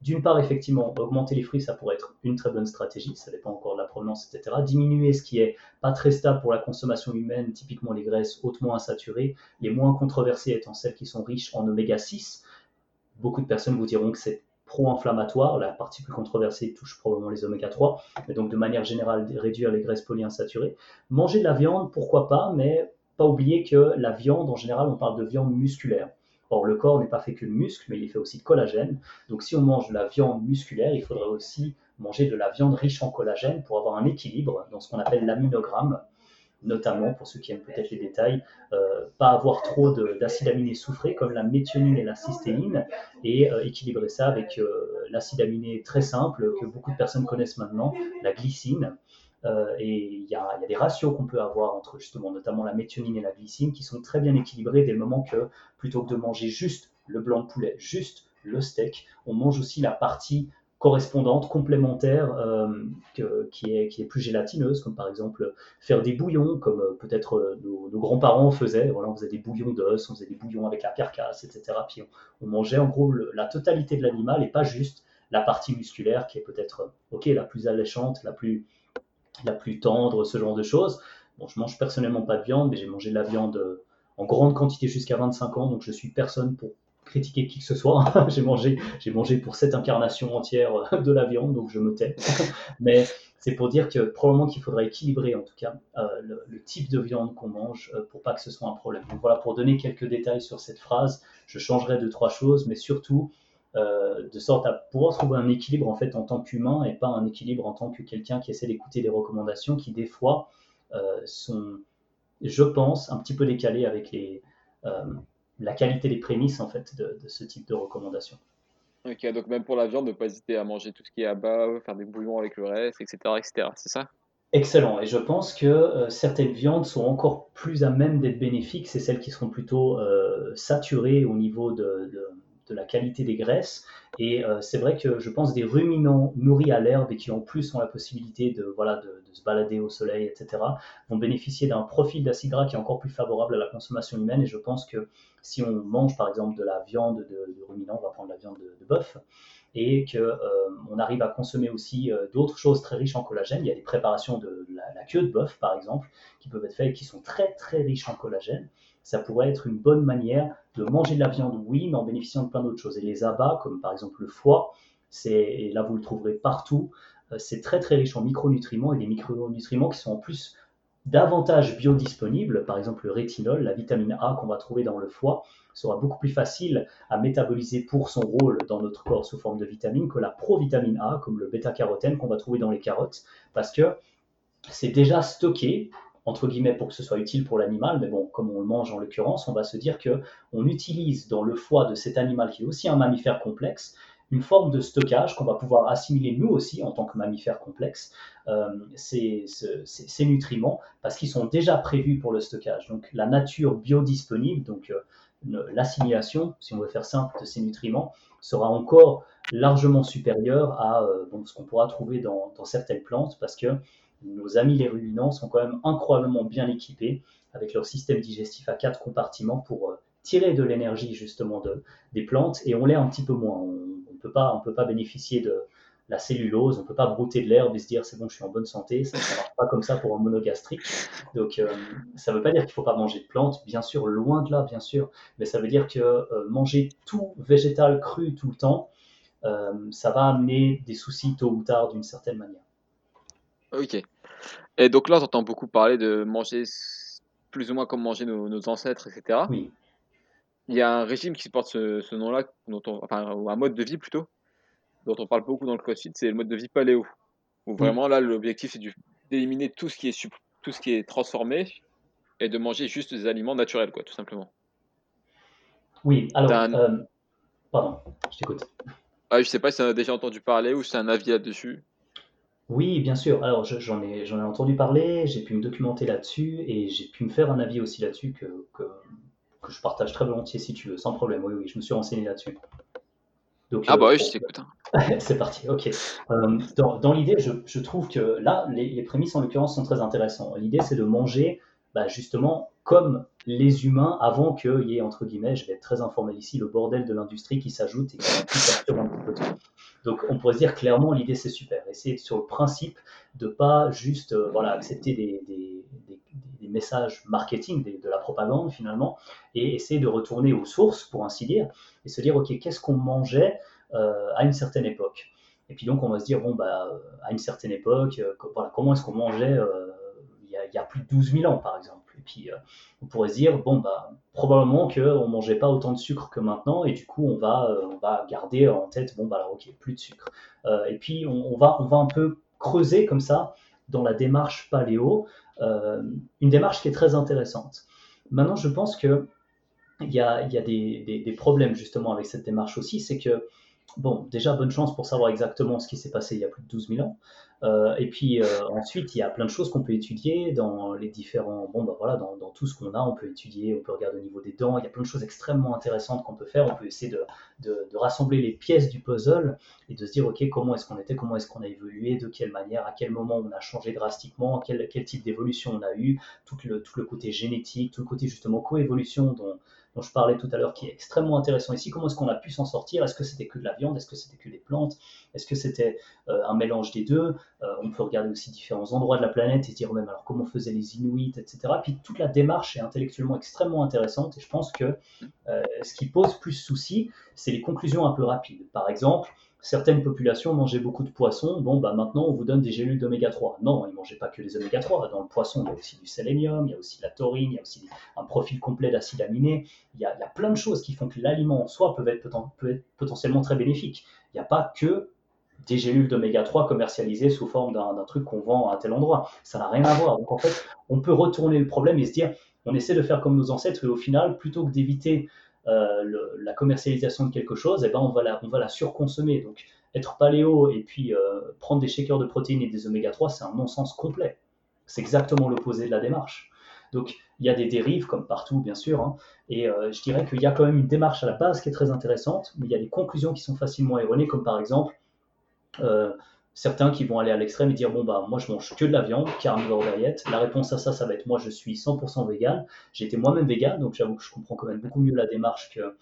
d'une part, effectivement, augmenter les fruits, ça pourrait être une très bonne stratégie, ça dépend encore de la provenance, etc. Diminuer ce qui est pas très stable pour la consommation humaine, typiquement les graisses hautement insaturées, les moins controversées étant celles qui sont riches en oméga 6. Beaucoup de personnes vous diront que c'est pro-inflammatoire, la partie plus controversée touche probablement les oméga 3, mais donc de manière générale réduire les graisses polyinsaturées. Manger de la viande, pourquoi pas, mais pas oublier que la viande, en général, on parle de viande musculaire. Or, le corps n'est pas fait que de muscles, mais il est fait aussi de collagène. Donc, si on mange de la viande musculaire, il faudrait aussi manger de la viande riche en collagène pour avoir un équilibre dans ce qu'on appelle l'aminogramme, notamment pour ceux qui aiment peut-être les détails, euh, pas avoir trop d'acides aminés soufrés comme la méthionine et la cystéine, et euh, équilibrer ça avec euh, l'acide aminé très simple que beaucoup de personnes connaissent maintenant, la glycine. Euh, et il y, a des ratios qu'on peut avoir entre justement notamment la méthionine et la glycine qui sont très bien équilibrés dès le moment que plutôt que de manger juste le blanc de poulet, juste le steak, on mange aussi la partie correspondante, complémentaire, euh, qui, est, qui est plus gélatineuse, comme par exemple faire des bouillons, comme euh, peut-être nos, grands-parents faisaient. Voilà, on faisait des bouillons d'os, on faisait des bouillons avec la carcasse, etc. Puis on, mangeait en gros la totalité de l'animal et pas juste la partie musculaire qui est peut-être ok la plus alléchante, la plus la plus tendre, ce genre de choses. Bon, je mange personnellement pas de viande, mais j'ai mangé de la viande euh, en grande quantité jusqu'à 25 ans, donc je suis personne pour critiquer qui que ce soit. j'ai mangé, j'ai mangé pour cette incarnation entière euh, de la viande, donc je me tais. mais c'est pour dire que probablement qu'il faudrait équilibrer en tout cas euh, le, type de viande qu'on mange pour pas que ce soit un problème. Donc voilà, pour donner quelques détails sur cette phrase, je changerai deux trois choses, mais surtout euh, de sorte à pouvoir trouver un équilibre en fait en tant qu'humain et pas un équilibre en tant que quelqu'un qui essaie d'écouter des recommandations qui des fois euh, sont, je pense, un petit peu décalées avec les, euh, la qualité des prémices en fait de, ce type de recommandations. Ok, donc même pour la viande, ne pas hésiter à manger tout ce qui est à bas, faire des bouillons avec le reste, etc. etc. C'est ça? Excellent. Et je pense que certaines viandes sont encore plus à même d'être bénéfiques. C'est celles qui seront plutôt saturées au niveau de, de la qualité des graisses. Et euh, c'est vrai que je pense des ruminants nourris à l'herbe et qui en plus ont la possibilité de, voilà, de, se balader au soleil, etc., vont bénéficier d'un profil d'acide gras qui est encore plus favorable à la consommation humaine. Et je pense que si on mange par exemple de la viande de, ruminants, on va prendre la viande de, bœuf, et qu'on euh, arrive à consommer aussi euh, d'autres choses très riches en collagène. Il y a des préparations de la, la queue de bœuf, par exemple, qui peuvent être faites, qui sont très très riches en collagène ça pourrait être une bonne manière de manger de la viande, oui, mais en bénéficiant de plein d'autres choses. Et les abats, comme par exemple le foie, c'est, et là vous le trouverez partout, euh, c'est très très riche en micronutriments et des micronutriments qui sont en plus davantage biodisponibles. Par exemple, le rétinol, la vitamine A qu'on va trouver dans le foie, sera beaucoup plus facile à métaboliser pour son rôle dans notre corps sous forme de vitamine que la provitamine A, comme le bêta-carotène qu'on va trouver dans les carottes, parce que c'est déjà stocké entre guillemets pour que ce soit utile pour l'animal, mais bon, comme on le mange en l'occurrence, on va se dire que on utilise dans le foie de cet animal qui est aussi un mammifère complexe une forme de stockage qu'on va pouvoir assimiler nous aussi en tant que mammifères complexes, euh, ces, nutriments, parce qu'ils sont déjà prévus pour le stockage. Donc la nature biodisponible, donc euh, l'assimilation, si on veut faire simple, de ces nutriments, sera encore largement supérieure à euh, ce qu'on pourra trouver dans, certaines plantes, parce que nos amis les ruminants sont quand même incroyablement bien équipés avec leur système digestif à quatre compartiments pour tirer de l'énergie justement de, des plantes, et on l'est un petit peu moins peut pas, on peut pas bénéficier de la cellulose, on peut pas brouter de l'herbe et se dire c'est bon, je suis en bonne santé. Ça ne marche pas comme ça pour un monogastrique. Donc, euh, ça ne veut pas dire qu'il faut pas manger de plantes, bien sûr, loin de là, bien sûr. Mais ça veut dire que euh, manger tout végétal cru tout le temps, euh, ça va amener des soucis tôt ou tard d'une certaine manière. Ok. Et donc là, on entend beaucoup parler de manger plus ou moins comme manger nos, nos ancêtres, etc. Oui il y a un régime qui porte ce, nom-là, enfin, un mode de vie plutôt, dont on parle beaucoup dans le CrossFit, c'est le mode de vie paléo. Où vraiment là, l'objectif c'est d'éliminer tout ce qui est tout ce qui est transformé et de manger juste des aliments naturels, quoi, tout simplement. Oui, alors, euh, pardon, je t'écoute. Ah, je sais pas si tu as déjà entendu parler ou si tu as un avis là-dessus. Oui, bien sûr. Alors, j'en ai, ai entendu parler, j'ai pu me documenter là-dessus et j'ai pu me faire un avis aussi là-dessus que, que, que je partage très volontiers si tu veux, sans problème. Oui, oui, je me suis renseigné là-dessus. Donc, ah bah euh, oui, je t'écoute. Hein. c'est parti, ok. Euh, dans, l'idée, je, trouve que là, les, prémices en l'occurrence sont très intéressantes. L'idée, c'est de manger bah, justement comme les humains avant qu'il y ait, entre guillemets, je vais être très informel ici, le bordel de l'industrie qui s'ajoute et qui un petit peu. Donc on pourrait se dire clairement, l'idée c'est super. Essayer sur le principe de pas juste euh, accepter des, messages marketing, de la propagande finalement, et essayer de retourner aux sources, pour ainsi dire, et se dire, OK, qu'est-ce qu'on mangeait euh, à une certaine époque? Et puis donc, on va se dire, bon, bah, à une certaine époque, euh, voilà, comment est-ce qu'on mangeait il y, a, plus de 12 000 ans, par exemple? Et puis, on pourrait se dire, bon, bah, probablement qu'on ne mangeait pas autant de sucre que maintenant, et du coup, on va, on va garder en tête, bon, bah, alors, OK, plus de sucre. et puis, on, va, on va un peu creuser comme ça dans la démarche paléo, euh, une démarche qui est très intéressante. Maintenant, je pense que il y a, des, problèmes justement avec cette démarche aussi, c'est que, bon, déjà, bonne chance pour savoir exactement ce qui s'est passé il y a plus de 12 000 ans. Euh, et puis euh, ensuite, il y a plein de choses qu'on peut étudier dans les différents. Bon, bah voilà, dans, tout ce qu'on a, on peut étudier, on peut regarder au niveau des dents. Il y a plein de choses extrêmement intéressantes qu'on peut faire. On peut essayer de, de, rassembler les pièces du puzzle et de se dire, ok, comment est-ce qu'on était, comment est-ce qu'on a évolué, de quelle manière, à quel moment on a changé drastiquement, quel, quel type d'évolution on a eu, tout le, tout le côté génétique, tout le côté justement coévolution dont dont je parlais tout à l'heure, qui est extrêmement intéressant ici. Comment est-ce qu'on a pu s'en sortir? Est-ce que c'était que de la viande? Est-ce que c'était que des plantes? Est-ce que c'était euh, un mélange des deux? Euh, On peut regarder aussi différents endroits de la planète et dire même alors comment faisaient les Inuits, etc. Puis toute la démarche est intellectuellement extrêmement intéressante et je pense que euh, ce qui pose plus souci, c'est les conclusions un peu rapides. Par exemple, certaines populations mangeaient beaucoup de poissons, bon, bah maintenant on vous donne des gélules d'oméga 3. Non, ils ne mangeaient pas que des oméga 3. Dans le poisson, il y a aussi du sélénium, il y a aussi de la taurine, il y a aussi un profil complet d'acides aminés. Il y, a, plein de choses qui font que l'aliment en soi peut être, peut être potentiellement très bénéfique. Il n'y a pas que des gélules d'oméga 3 commercialisées sous forme d'un truc qu'on vend à tel endroit. Ça n'a rien à voir. Donc en fait, on peut retourner le problème et se dire, on essaie de faire comme nos ancêtres et au final, plutôt que d'éviter euh, la commercialisation de quelque chose, eh ben on va la, on va la surconsommer. Donc être paléo et puis euh, prendre des shakers de protéines et des oméga 3, c'est un non-sens complet. C'est exactement l'opposé de la démarche. Donc il y a des dérives comme partout, bien sûr, hein, et euh, je dirais qu'il y a quand même une démarche à la base qui est très intéressante, mais il y a des conclusions qui sont facilement erronées, comme par exemple certains qui vont aller à l'extrême et dire bon bah moi je mange que de la viande, carnivore diet. La réponse à ça, ça va être moi je suis 100% vegan. Été moi-même vegan, donc j'avoue que je comprends quand même beaucoup mieux la démarche que,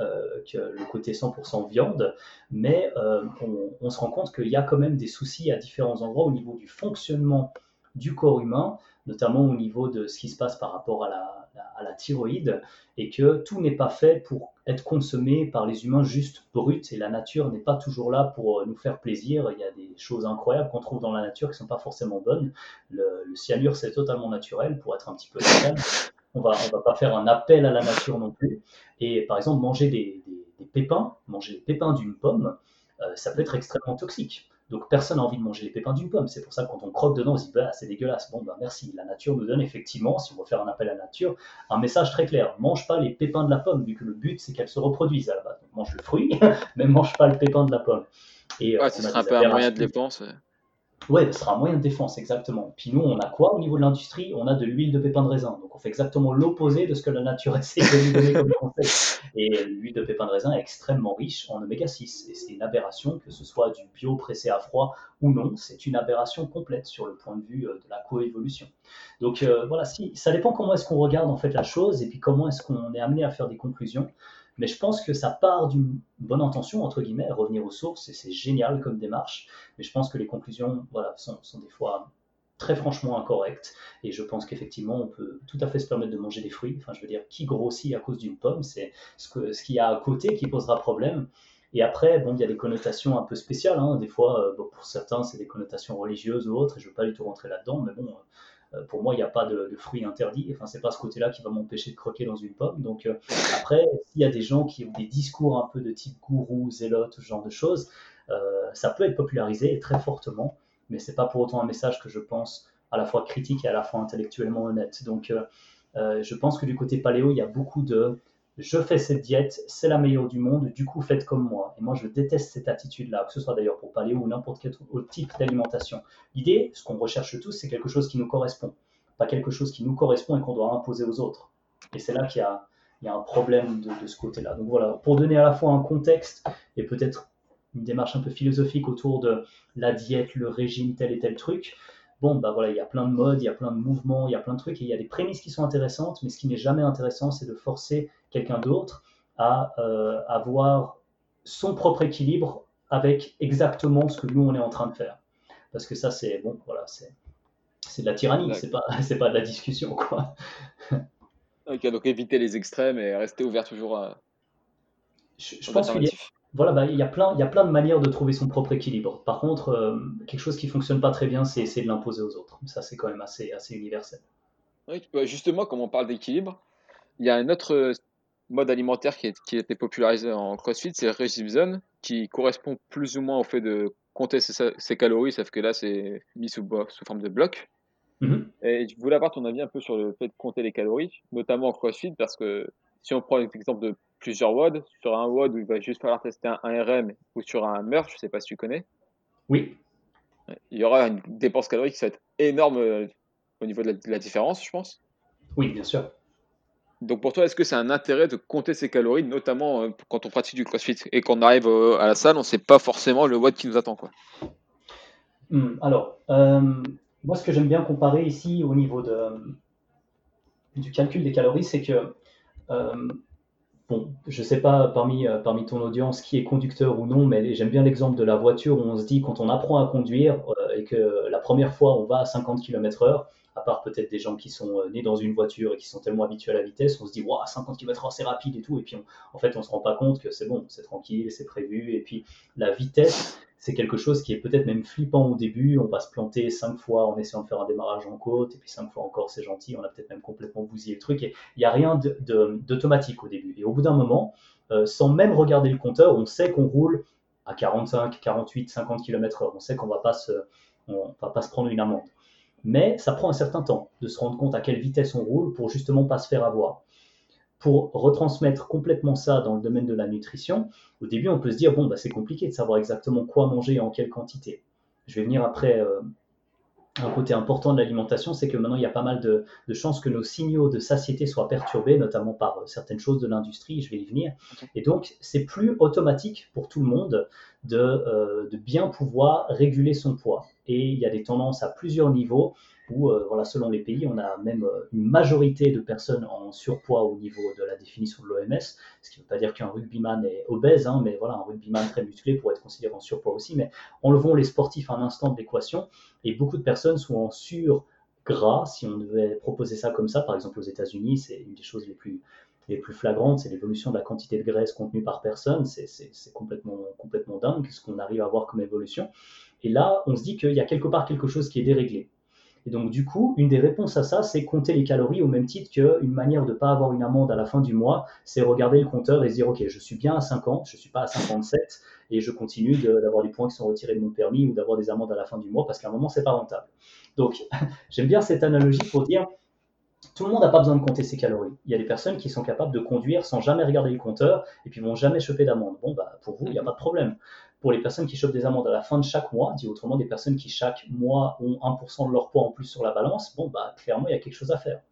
euh, le côté 100% viande, mais euh, on, se rend compte qu'il y a quand même des soucis à différents endroits au niveau du fonctionnement du corps humain, notamment au niveau de ce qui se passe par rapport à la, à la thyroïde, et que tout n'est pas fait pour être consommé par les humains juste brut, et la nature n'est pas toujours là pour euh, nous faire plaisir. Il y a des choses incroyables qu'on trouve dans la nature qui ne sont pas forcément bonnes. Le, cyanure, c'est totalement naturel, pour être un petit peu extrême. On va, on va pas faire un appel à la nature non plus. Et par exemple, manger des, des, pépins, manger les pépins d'une pomme, euh, ça peut être extrêmement toxique. Donc personne n'a envie de manger les pépins d'une pomme. C'est pour ça que quand on croque dedans, on se dit bah, c'est dégueulasse. Bon, bah merci. La nature nous donne effectivement, si on veut faire un appel à la nature, un message très clair. Mange pas les pépins de la pomme, vu que le but c'est qu'elle se reproduise à la base. Donc, mange le fruit, mais mange pas le pépin de la pomme. Et, ouais, ce sera un peu un moyen de dépense. Ouais, ce sera un moyen de défense, exactement. Puis nous, on a quoi au niveau de l'industrie? On a de l'huile de pépin de raisin. Donc on fait exactement l'opposé de ce que la nature essaie de nous donner comme conseil. Et l'huile de pépin de raisin est extrêmement riche en oméga 6. Et c'est une aberration, que ce soit du bio pressé à froid ou non, c'est une aberration complète sur le point de vue euh, de la coévolution. Donc euh, voilà, si, ça dépend comment est-ce qu'on regarde en fait la chose et puis comment est-ce qu'on est amené à faire des conclusions. Mais je pense que ça part d'une bonne intention, entre guillemets, revenir aux sources, et c'est génial comme démarche. Mais je pense que les conclusions voilà, sont, des fois très franchement incorrectes. Et je pense qu'effectivement, on peut tout à fait se permettre de manger des fruits. Enfin, je veux dire, qui grossit à cause d'une pomme C'est ce qu'il ce y a à côté qui posera problème. Et après, bon, il y a des connotations un peu spéciales. Hein. Des fois, euh, pour certains, c'est des connotations religieuses ou autres, et je ne veux pas du tout rentrer là-dedans, mais bon, pour moi, il n'y a pas de, fruits interdits. Enfin, c'est pas ce côté-là qui va m'empêcher de croquer dans une pomme. Donc, euh, après, s'il y a des gens qui ont des discours un peu de type gourou, zélote, ce genre de choses, euh, ça peut être popularisé très fortement, mais c'est pas pour autant un message que je pense à la fois critique et à la fois intellectuellement honnête. Donc, je pense que du côté paléo, il y a beaucoup de je fais cette diète, c'est la meilleure du monde, du coup faites comme moi. Et moi je déteste cette attitude-là, que ce soit d'ailleurs pour paléo ou n'importe quel autre type d'alimentation. L'idée, ce qu'on recherche tous, c'est quelque chose qui nous correspond, pas quelque chose qui nous correspond et qu'on doit imposer aux autres. Et c'est là qu'il y a, un problème de, ce côté-là. Donc voilà, pour donner à la fois un contexte et peut-être une démarche un peu philosophique autour de la diète, le régime, tel et tel truc, bon, bah voilà, il y a plein de modes, il y a plein de mouvements, il y a plein de trucs, et il y a des prémices qui sont intéressantes, mais ce qui n'est jamais intéressant, c'est de forcer quelqu'un d'autre à euh, avoir son propre équilibre avec exactement ce que nous, on est en train de faire. Parce que ça, c'est, bon, voilà, c'est, de la tyrannie, c'est pas, pas de la discussion, quoi. ok, donc éviter les extrêmes et rester ouvert toujours à... Je, pense qu'il voilà, bah, il, y a plein, il y a plein de manières de trouver son propre équilibre. Par contre, euh, quelque chose qui fonctionne pas très bien, c'est essayer de l'imposer aux autres. Ça, c'est quand même assez, assez universel. justement, comme on parle d'équilibre, il y a un autre mode alimentaire qui, qui a été popularisé en CrossFit, c'est le régime zone, qui correspond plus ou moins au fait de compter ses, calories, sauf que là, c'est mis sous, sous, forme de bloc. Mm-hmm. Et je voulais avoir ton avis un peu sur le fait de compter les calories, notamment en CrossFit, parce que si on prend l'exemple de plusieurs WOD. Sur un WOD où il va juste falloir tester un, RM ou sur un MERF, je ne sais pas si tu connais. Oui. Il y aura une dépense calorique qui va être énorme euh, au niveau de la, différence, je pense. Oui, bien sûr. Donc pour toi, est-ce que c'est un intérêt de compter ses calories, notamment euh, quand on pratique du CrossFit et qu'on arrive euh, à la salle, on ne sait pas forcément le WOD qui nous attend quoi? Hmm, alors, moi ce que j'aime bien comparer ici au niveau de, du calcul des calories, c'est que je ne sais pas parmi, euh, parmi ton audience qui est conducteur ou non, mais j'aime bien l'exemple de la voiture où on se dit quand on apprend à conduire euh, et que la première fois on va à 50 km/h, à part peut-être des gens qui sont euh, nés dans une voiture et qui sont tellement habitués à la vitesse, on se dit, waouh, 50 km/h c'est rapide et tout, et puis en fait on se rend pas compte que c'est bon, c'est tranquille, c'est prévu, et puis la vitesse, c'est quelque chose qui est peut-être même flippant au début. On va se planter cinq fois en essayant de faire un démarrage en côte, et puis cinq fois encore, c'est gentil. On a peut-être même complètement bousillé le truc. Et il n'y a rien d'automatique au début. Et au bout d'un moment, euh, sans même regarder le compteur, on sait qu'on roule à 45, 48, 50 km/h. On sait qu'on ne va pas se prendre une amende. Mais ça prend un certain temps de se rendre compte à quelle vitesse on roule pour justement pas se faire avoir pour retransmettre complètement ça dans le domaine de la nutrition, au début, on peut se dire, bon, bah, c'est compliqué de savoir exactement quoi manger et en quelle quantité. Je vais venir après euh, un côté important de l'alimentation, c'est que maintenant, il y a pas mal de, chances que nos signaux de satiété soient perturbés, notamment par euh, certaines choses de l'industrie, je vais y venir. Et donc, c'est plus automatique pour tout le monde de, euh, de bien pouvoir réguler son poids. Et il y a des tendances à plusieurs niveaux euh, voilà, selon les pays, on a même euh, une majorité de personnes en surpoids au niveau de la définition de l'OMS, ce qui ne veut pas dire qu'un rugbyman est obèse, hein, mais voilà, un rugbyman très musclé pourrait être considéré en surpoids aussi, mais enlevons les sportifs un instant de l'équation, et beaucoup de personnes sont en surgras, si on devait proposer ça comme ça, par exemple aux États-Unis, c'est une des choses les plus les plus flagrantes, c'est l'évolution de la quantité de graisse contenue par personne. C'est complètement, complètement dingue ce qu'on arrive à voir comme évolution. Et là, on se dit qu'il y a quelque part quelque chose qui est déréglé. Et donc, du coup, une des réponses à ça, c'est compter les calories au même titre qu'une manière de ne pas avoir une amende à la fin du mois, c'est regarder le compteur et se dire, OK, je suis bien à 50, je ne suis pas à 57, et je continue d'avoir des points qui sont retirés de mon permis ou d'avoir des amendes à la fin du mois parce qu'à un moment, c'est pas rentable. Donc, j'aime bien cette analogie pour dire, tout le monde n'a pas besoin de compter ses calories. Il y a des personnes qui sont capables de conduire sans jamais regarder le compteur et puis vont jamais choper d'amende. Bon, bah, pour vous, il n'y a pas de problème pour les personnes qui chopent des amendes à la fin de chaque mois, dit autrement des personnes qui chaque mois ont 1% de leur poids en plus sur la balance, bon, bah, clairement, il y a quelque chose à faire.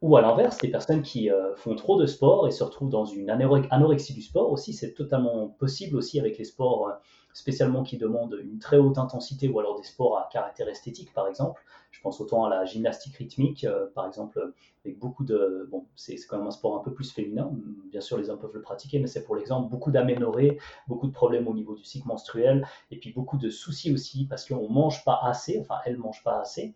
Ou à l'inverse, les personnes qui euh, font trop de sport et se retrouvent dans une anorexie du sport aussi, c'est totalement possible aussi avec les sports euh, spécialement qui demandent une très haute intensité ou alors des sports à caractère esthétique par exemple. Je pense autant à la gymnastique rythmique euh, par exemple avec beaucoup de bon c'est quand même un sport un peu plus féminin. Bien sûr les hommes peuvent le pratiquer mais c'est pour l'exemple beaucoup d'aménorrhées, beaucoup de problèmes au niveau du cycle menstruel et puis beaucoup de soucis aussi parce qu'on mange pas assez, enfin elles mangent pas assez.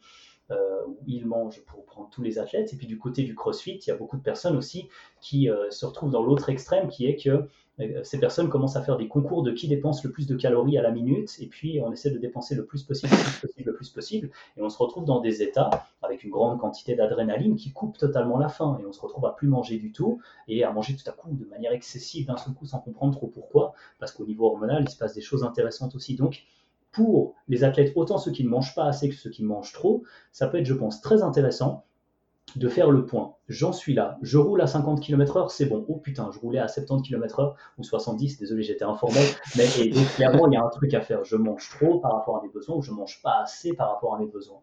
Euh, où ils mangent pour prendre tous les athlètes. Et puis du côté du CrossFit, il y a beaucoup de personnes aussi qui euh, se retrouvent dans l'autre extrême, qui est que ces personnes commencent à faire des concours de qui dépense le plus de calories à la minute, et puis on essaie de dépenser le plus possible, le plus possible, le plus possible, et on se retrouve dans des états avec une grande quantité d'adrénaline qui coupe totalement la faim, et on se retrouve à plus manger du tout, et à manger tout à coup de manière excessive d'un seul coup sans comprendre trop pourquoi, parce qu'au niveau hormonal, il se passe des choses intéressantes aussi. Donc, pour les athlètes, autant ceux qui ne mangent pas assez que ceux qui mangent trop, ça peut être, je pense, très intéressant de faire le point. J'en suis là, je roule à 50 km/h, c'est bon. Oh putain, je roulais à 70 km/h ou 70, désolé, j'étais informel. Mais clairement, il y a un truc à faire. Je mange trop par rapport à mes besoins ou je mange pas assez par rapport à mes besoins.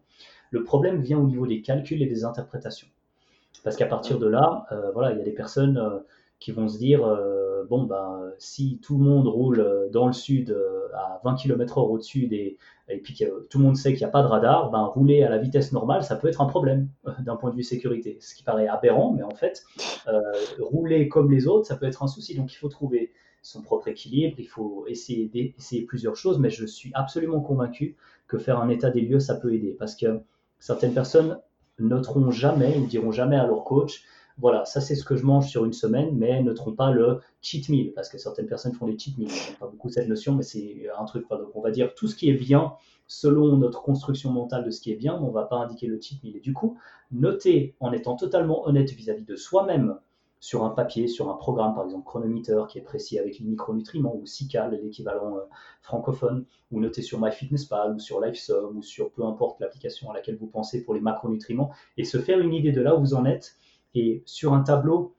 Le problème vient au niveau des calculs et des interprétations. Parce qu'à partir de là, euh, voilà, il y a des personnes euh, qui vont se dire euh, bon, ben, si tout le monde roule euh, dans le sud euh, à 20 km/h au-dessus des. Et puis tout le monde sait qu'il n'y a pas de radar, ben, rouler à la vitesse normale, ça peut être un problème d'un point de vue sécurité. Ce qui paraît aberrant, mais en fait, rouler comme les autres, ça peut être un souci. Donc il faut trouver son propre équilibre, il faut essayer d'essayer plusieurs choses, mais je suis absolument convaincu que faire un état des lieux, ça peut aider. Parce que certaines personnes noteront jamais, ou diront jamais à leur coach, voilà, ça c'est ce que je mange sur une semaine, mais ne trompe pas le cheat meal, parce que certaines personnes font des cheat meals. Pas beaucoup cette notion, mais c'est un truc. On va dire tout ce qui est bien selon notre construction mentale de ce qui est bien, on ne va pas indiquer le cheat meal. Et du coup, notez en étant totalement honnête vis-à-vis de soi-même sur un papier, sur un programme, par exemple Chronometer, qui est précis avec les micronutriments, ou SICAL, l'équivalent euh, francophone, ou notez sur MyFitnessPal, ou sur LifeSum, ou sur peu importe l'application à laquelle vous pensez pour les macronutriments, et se faire une idée de là où vous en êtes et sur un tableau,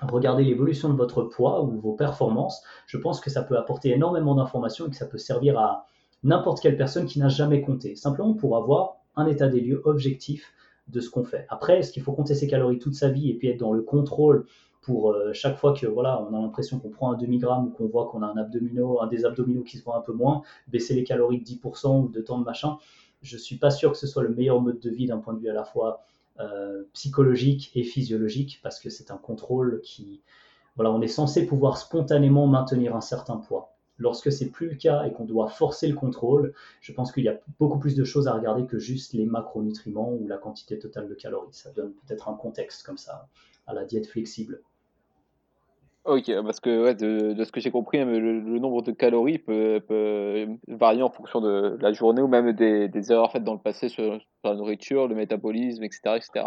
regardez l'évolution de votre poids ou vos performances, je pense que ça peut apporter énormément d'informations et que ça peut servir à n'importe quelle personne qui n'a jamais compté, simplement pour avoir un état des lieux objectif de ce qu'on fait. Après, est-ce qu'il faut compter ses calories toute sa vie et puis être dans le contrôle pour euh, chaque fois que voilà, on a l'impression qu'on prend un demi-gramme ou qu'on voit qu'on a un abdominaux, un des abdominaux qui se voit un peu moins, baisser les calories de 10% ou de temps de machin, je suis pas sûr que ce soit le meilleur mode de vie d'un point de vue à la fois euh, psychologique et physiologique parce que c'est un contrôle qui, voilà, on est censé pouvoir spontanément maintenir un certain poids. Lorsque c'est plus le cas et qu'on doit forcer le contrôle, je pense qu'il y a beaucoup plus de choses à regarder que juste les macronutriments ou la quantité totale de calories. Ça donne peut-être un contexte comme ça à la diète flexible. Ok, parce que de, ce que j'ai compris, le, nombre de calories peut, varier en fonction de la journée ou même des, erreurs faites dans le passé sur, la nourriture, le métabolisme, etc., etc.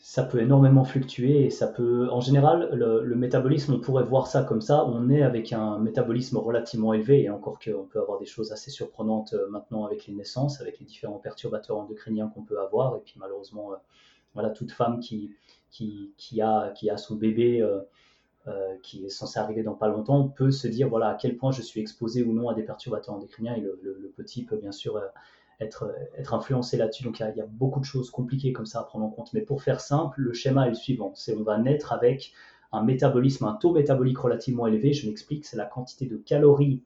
Ça peut énormément fluctuer et ça peut, en général, le, métabolisme, on pourrait voir ça comme ça. On est avec un métabolisme relativement élevé et encore qu'on peut avoir des choses assez surprenantes euh, maintenant avec les naissances, avec les différents perturbateurs endocriniens qu'on peut avoir. Et puis malheureusement, euh, voilà, toute femme qui, qui, qui, a, qui a son bébé. Euh, qui est censé arriver dans pas longtemps, peut se dire voilà à quel point je suis exposé ou non à des perturbateurs endocriniens et le, petit peut bien sûr euh, être, être influencé là-dessus. Donc il y, a, beaucoup de choses compliquées comme ça à prendre en compte. Mais pour faire simple, le schéma est le suivant c'est on va naître avec un métabolisme, un taux métabolique relativement élevé. Je m'explique, c'est la quantité de calories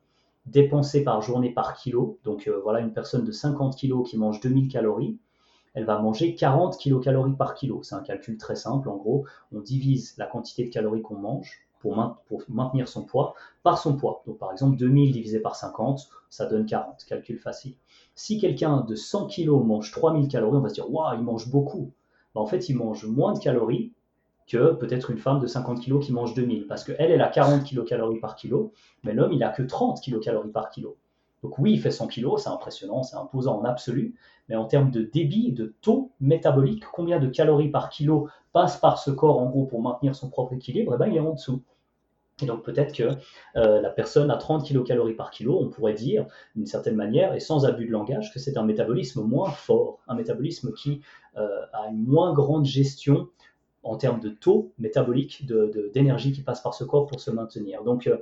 dépensées par journée par kilo. Donc euh, voilà une personne de 50 kg qui mange 2000 calories elle va manger 40 kilocalories par kilo. C'est un calcul très simple. En gros, on divise la quantité de calories qu'on mange pour, maintenir son poids par son poids. Donc par exemple, 2000 divisé par 50, ça donne 40. Calcul facile. Si quelqu'un de 100 kg mange 3000 calories, on va se dire, waouh, il mange beaucoup. Bah, en fait, il mange moins de calories que peut-être une femme de 50 kg qui mange 2000. Parce qu'elle, elle a 40 kilocalories par kilo, mais l'homme, il a que 30 kilocalories par kilo. Donc oui, il fait 100 kg, c'est impressionnant, c'est imposant en absolu, mais en termes de débit, de taux métabolique, combien de calories par kilo passe par ce corps en gros pour maintenir son propre équilibre, eh ben, il est en dessous. Et donc peut-être que euh, la personne a 30 kilocalories par kilo, on pourrait dire d'une certaine manière, et sans abus de langage, que c'est un métabolisme moins fort, un métabolisme qui euh, a une moins grande gestion en termes de taux métabolique d'énergie de, qui passe par ce corps pour se maintenir. Donc, euh,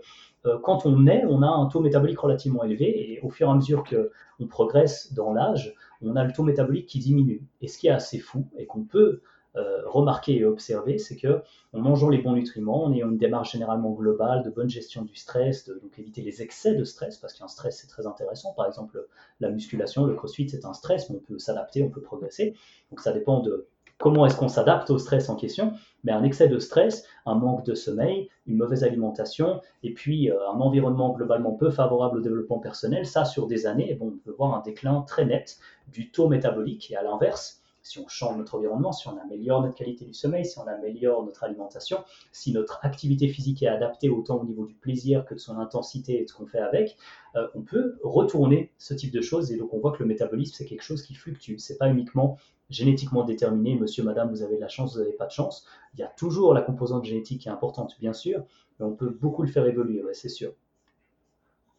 euh, quand on est, on a un taux métabolique relativement élevé et au fur et à mesure qu'on progresse dans l'âge, on a le taux métabolique qui diminue. Et ce qui est assez fou et qu'on peut euh, remarquer et observer, c'est que en mangeant les bons nutriments, en ayant une démarche généralement globale de bonne gestion du stress, de, donc éviter les excès de stress, parce qu'un stress c'est très intéressant. Par exemple, la musculation, le crossfit c'est un stress, mais on peut s'adapter, on peut progresser. Donc ça dépend de comment est-ce qu'on s'adapte au stress en question? Mais un excès de stress, un manque de sommeil, une mauvaise alimentation, et puis euh, un environnement globalement peu favorable au développement personnel, ça sur des années, bon, on peut voir un déclin très net du taux métabolique. Et à l'inverse, si on change notre environnement, si on améliore notre qualité du sommeil, si on améliore notre alimentation, si notre activité physique est adaptée autant au niveau du plaisir que de son intensité et de ce qu'on fait avec, euh, on peut retourner ce type de choses. Et donc on voit que le métabolisme, c'est quelque chose qui fluctue. C'est pas uniquement génétiquement déterminé, monsieur, madame, vous avez de la chance, vous n'avez pas de chance. Il y a toujours la composante génétique qui est importante, bien sûr, mais on peut beaucoup le faire évoluer, c'est sûr.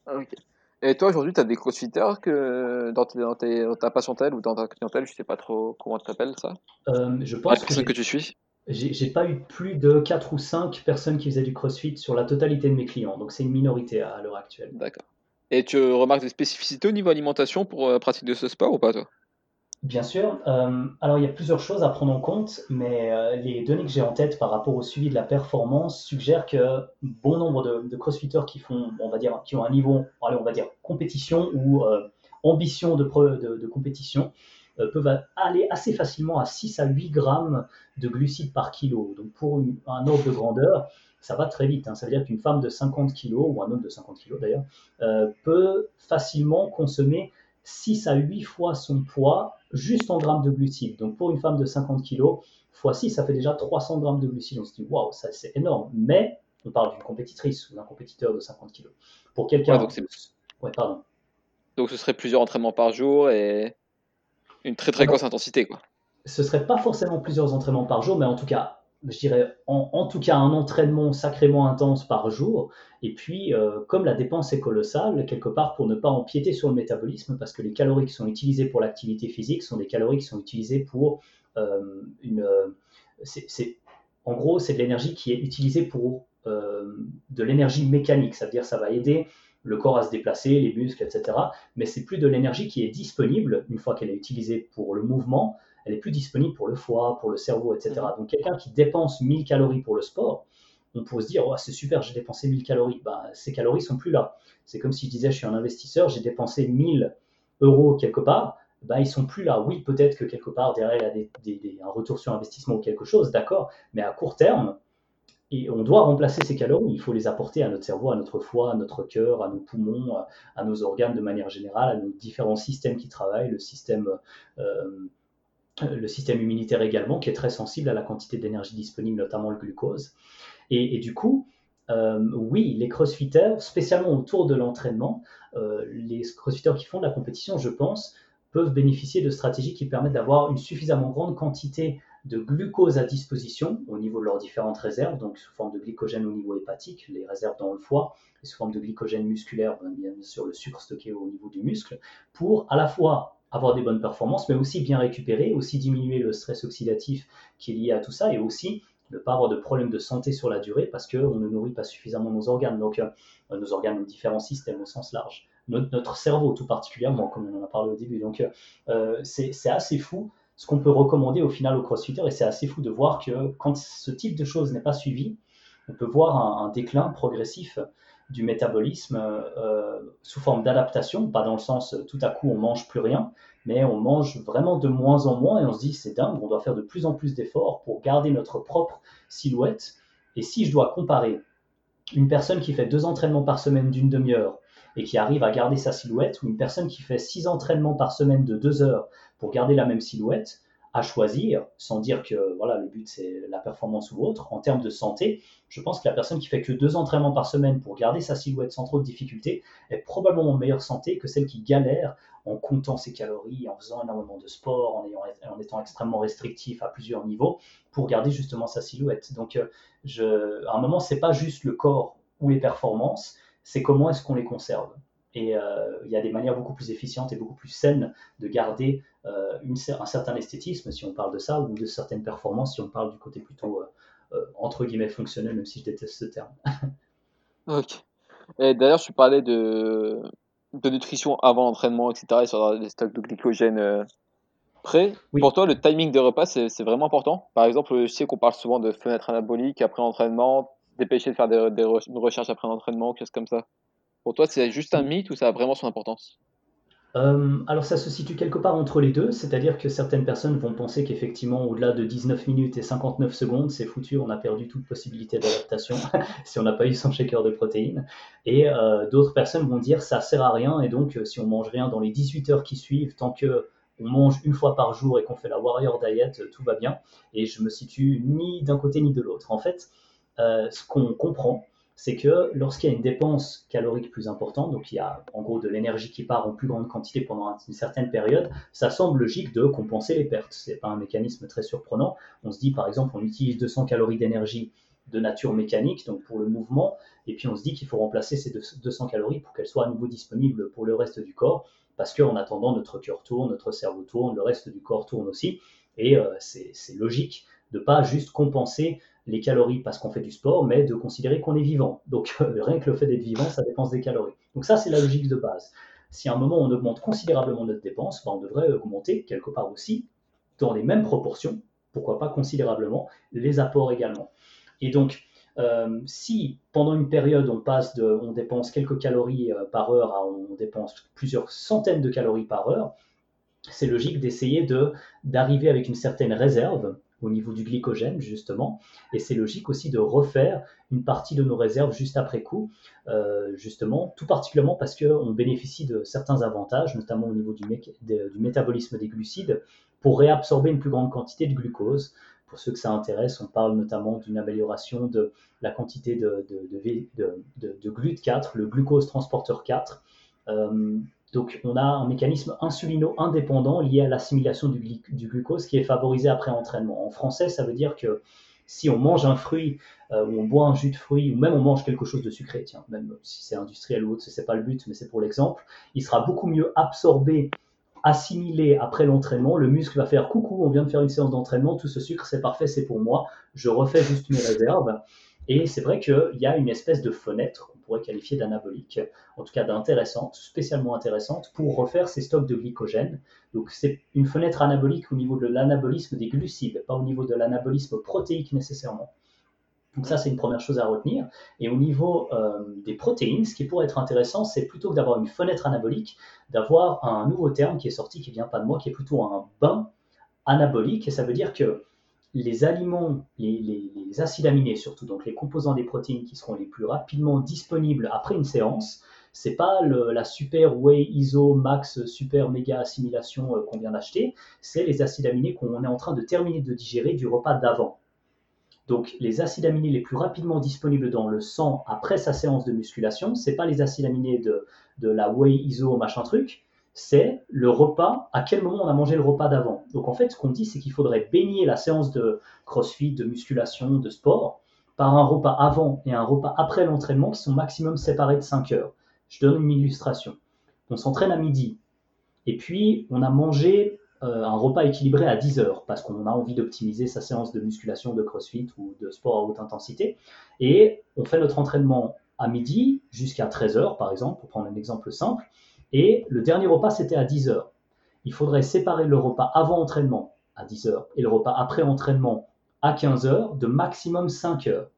Ah, Et toi, aujourd'hui, tu as des crossfitters que dans, ta patientèle ou dans ta clientèle, je sais pas trop comment tu t'appelles ça? Euh, Je pense que, que tu suis? j'ai pas eu plus de 4 ou 5 personnes qui faisaient du crossfit sur la totalité de mes clients, donc c'est une minorité à, l'heure actuelle. D'accord. Et tu remarques des spécificités au niveau alimentation pour euh, pratiquer ce sport ou pas, toi? Bien sûr. Euh, alors, il y a plusieurs choses à prendre en compte, mais euh, les données que j'ai en tête par rapport au suivi de la performance suggèrent que bon nombre de, crossfitters qui font, on va dire, qui ont un niveau, allez, on va dire, compétition ou euh, ambition de, de, compétition, peuvent aller assez facilement à 6 à 8 grammes de glucides par kilo. Donc, pour un ordre de grandeur, ça va très vite. Hein. Ça veut dire qu'une femme de 50 kg, ou un homme de 50 kg d'ailleurs, peut facilement consommer 6 à 8 fois son poids juste en grammes de glucides. Donc pour une femme de 50 kg, fois 6, ça fait déjà 300 grammes de glucides. On se dit, waouh, ça c'est énorme. Mais on parle d'une compétitrice ou d'un compétiteur de 50 kg. Pour quelqu'un. donc, donc ce serait plusieurs entraînements par jour et une très très grosse intensité. Quoi. Ce serait pas forcément plusieurs entraînements par jour, mais en tout cas je dirais, en, tout cas un entraînement sacrément intense par jour. Et puis, euh, comme la dépense est colossale, quelque part pour ne pas empiéter sur le métabolisme, parce que les calories qui sont utilisées pour l'activité physique sont des calories qui sont utilisées pour euh, une... c'est, en gros, c'est de l'énergie qui est utilisée pour euh, de l'énergie mécanique, ça veut dire ça va aider le corps à se déplacer, les muscles, etc. Mais c'est plus de l'énergie qui est disponible une fois qu'elle est utilisée pour le mouvement, elle est plus disponible pour le foie, pour le cerveau, etc. Mm. Donc quelqu'un qui dépense 1000 calories pour le sport, on pourrait se dire, oh, c'est super, j'ai dépensé 1000 calories. Bah, ces calories sont plus là. C'est comme si je disais, je suis un investisseur, j'ai dépensé 1000 euros quelque part, bah, ils sont plus là. Oui, peut-être que quelque part, derrière, il y a un retour sur investissement ou quelque chose, d'accord, mais à court terme, et on doit remplacer ces calories, il faut les apporter à notre cerveau, à notre foie, à notre cœur, à nos poumons, à nos organes de manière générale, à nos différents systèmes qui travaillent, le système euh, le système immunitaire également, qui est très sensible à la quantité d'énergie disponible, notamment le glucose. Et, du coup, euh, oui, les crossfitters, spécialement autour de l'entraînement, euh, les crossfitters qui font de la compétition, je pense, peuvent bénéficier de stratégies qui permettent d'avoir une suffisamment grande quantité de glucose à disposition au niveau de leurs différentes réserves, donc sous forme de glycogène au niveau hépatique, les réserves dans le foie, et sous forme de glycogène musculaire, bien sûr le sucre stocké au niveau du muscle, pour à la fois avoir des bonnes performances, mais aussi bien récupérer, aussi diminuer le stress oxydatif qui est lié à tout ça, et aussi ne pas avoir de problèmes de santé sur la durée parce qu'on ne nourrit pas suffisamment nos organes, donc euh, nos organes, nos différents systèmes au sens large, notre, cerveau tout particulièrement, comme on en a parlé au début. Donc euh, c'est assez fou ce qu'on peut recommander au final au crossfitter, et c'est assez fou de voir que quand ce type de choses n'est pas suivi, on peut voir un déclin progressif du métabolisme euh, sous forme d'adaptation, pas dans le sens tout à coup on mange plus rien, mais on mange vraiment de moins en moins et on se dit c'est dingue, on doit faire de plus en plus d'efforts pour garder notre propre silhouette. Et si je dois comparer une personne qui fait deux entraînements par semaine d'une demi-heure et qui arrive à garder sa silhouette, ou une personne qui fait six entraînements par semaine de deux heures pour garder la même silhouette, à choisir, sans dire que voilà, le but c'est la performance ou autre, en termes de santé, je pense que la personne qui fait que deux entraînements par semaine pour garder sa silhouette sans trop de difficultés est probablement en meilleure santé que celle qui galère en comptant ses calories, en faisant énormément de sport, en, ayant, en étant extrêmement restrictif à plusieurs niveaux pour garder justement sa silhouette. Donc, euh, je, à un moment, c'est pas juste le corps ou les performances, c'est comment est-ce qu'on les conserve. Et euh, il y a des manières beaucoup plus efficientes et beaucoup plus saines de garder euh, une, un certain esthétisme, si on parle de ça, ou de certaines performances, si on parle du côté plutôt, euh, entre guillemets, fonctionnel, même si je déteste ce terme. ok. Et d'ailleurs, je parlais de, de nutrition avant l'entraînement, etc., et sur des stocks de glycogène prêts. Pour toi, le timing de repas, c'est vraiment important? Par exemple, je sais qu'on parle souvent de fenêtre anabolique après l'entraînement, dépêcher de faire des, des recherches après l'entraînement, quelque chose comme ça. Pour toi, c'est juste un mythe ou ça a vraiment son importance? Euh, alors ça se situe quelque part entre les deux, c'est-à-dire que certaines personnes vont penser qu'effectivement au-delà de 19 minutes et 59 secondes, c'est foutu, on a perdu toute possibilité d'adaptation si on n'a pas eu son shaker de protéines. Et euh, d'autres personnes vont dire ça sert à rien et donc euh, si on mange rien dans les 18 heures qui suivent, tant que on mange une fois par jour et qu'on fait la warrior diet, tout va bien. Et je me situe ni d'un côté ni de l'autre. En fait, ce qu'on comprend, c'est que lorsqu'il y a une dépense calorique plus importante, donc il y a en gros de l'énergie qui part en plus grande quantité pendant une certaine période, ça semble logique de compenser les pertes. Ce n'est pas un mécanisme très surprenant. On se dit par exemple, on utilise 200 calories d'énergie de nature mécanique, donc pour le mouvement, et puis on se dit qu'il faut remplacer ces 200 calories pour qu'elles soient à nouveau disponibles pour le reste du corps, parce qu'en attendant, notre cœur tourne, notre cerveau tourne, le reste du corps tourne aussi, et euh, c'est logique de pas juste compenser les calories parce qu'on fait du sport, mais de considérer qu'on est vivant. Donc rien que le fait d'être vivant, ça dépense des calories. Donc ça, c'est la logique de base. Si à un moment on augmente considérablement notre dépense, ben, on devrait augmenter quelque part aussi, dans les mêmes proportions, pourquoi pas considérablement, les apports également. Et donc, euh, si pendant une période on passe de, on dépense quelques calories euh, par heure à on dépense plusieurs centaines de calories par heure, c'est logique d'essayer de d'arriver avec une certaine réserve au niveau du glycogène, justement. Et c'est logique aussi de refaire une partie de nos réserves juste après coup, euh, justement, tout particulièrement parce qu'on bénéficie de certains avantages, notamment au niveau du, du, métabolisme des glucides, pour réabsorber une plus grande quantité de glucose. Pour ceux que ça intéresse, on parle notamment d'une amélioration de la quantité de, de, de, de, GLUT4, le glucose transporteur 4. Donc, on a un mécanisme insulino-indépendant lié à l'assimilation du, glucose qui est favorisé après entraînement. En français, ça veut dire que si on mange un fruit euh, ou on boit un jus de fruit ou même on mange quelque chose de sucré, tiens, même si c'est industriel ou autre, ce n'est pas le but, mais c'est pour l'exemple, il sera beaucoup mieux absorbé, assimilé après l'entraînement. Le muscle va faire coucou, on vient de faire une séance d'entraînement, tout ce sucre c'est parfait, c'est pour moi, je refais juste mes réserves. Et c'est vrai qu'il y a une espèce de fenêtre pourrait qualifier d'anabolique, en tout cas d'intéressante, spécialement intéressante, pour refaire ces stocks de glycogène. Donc c'est une fenêtre anabolique au niveau de l'anabolisme des glucides, pas au niveau de l'anabolisme protéique nécessairement. Donc ça, c'est une première chose à retenir. Et au niveau euh, des protéines, ce qui pourrait être intéressant, c'est plutôt que d'avoir une fenêtre anabolique, d'avoir un nouveau terme qui est sorti, qui vient pas de moi, qui est plutôt un bain anabolique. Et ça veut dire que les aliments, les, acides aminés surtout, donc les composants des protéines qui seront les plus rapidement disponibles après une séance, c'est pas la super whey iso max super méga assimilation euh, qu'on vient d'acheter, c'est les acides aminés qu'on est en train de terminer de digérer du repas d'avant. Donc les acides aminés les plus rapidement disponibles dans le sang après sa séance de musculation, c'est pas les acides aminés de, de la whey iso machin truc, c'est le repas, à quel moment on a mangé le repas d'avant. Donc en fait, ce qu'on dit, c'est qu'il faudrait baigner la séance de crossfit, de musculation, de sport, par un repas avant et un repas après l'entraînement qui sont maximum séparés de 5 heures. Je donne une illustration. On s'entraîne à midi, et puis on a mangé euh, un repas équilibré à 10 heures, parce qu'on a envie d'optimiser sa séance de musculation, de crossfit ou de sport à haute intensité, et on fait notre entraînement à midi jusqu'à 13 heures, par exemple, pour prendre un exemple simple, et le dernier repas, c'était à 10 heures. Il faudrait séparer le repas avant entraînement à 10 heures et le repas après entraînement à 15 heures de maximum 5 heures.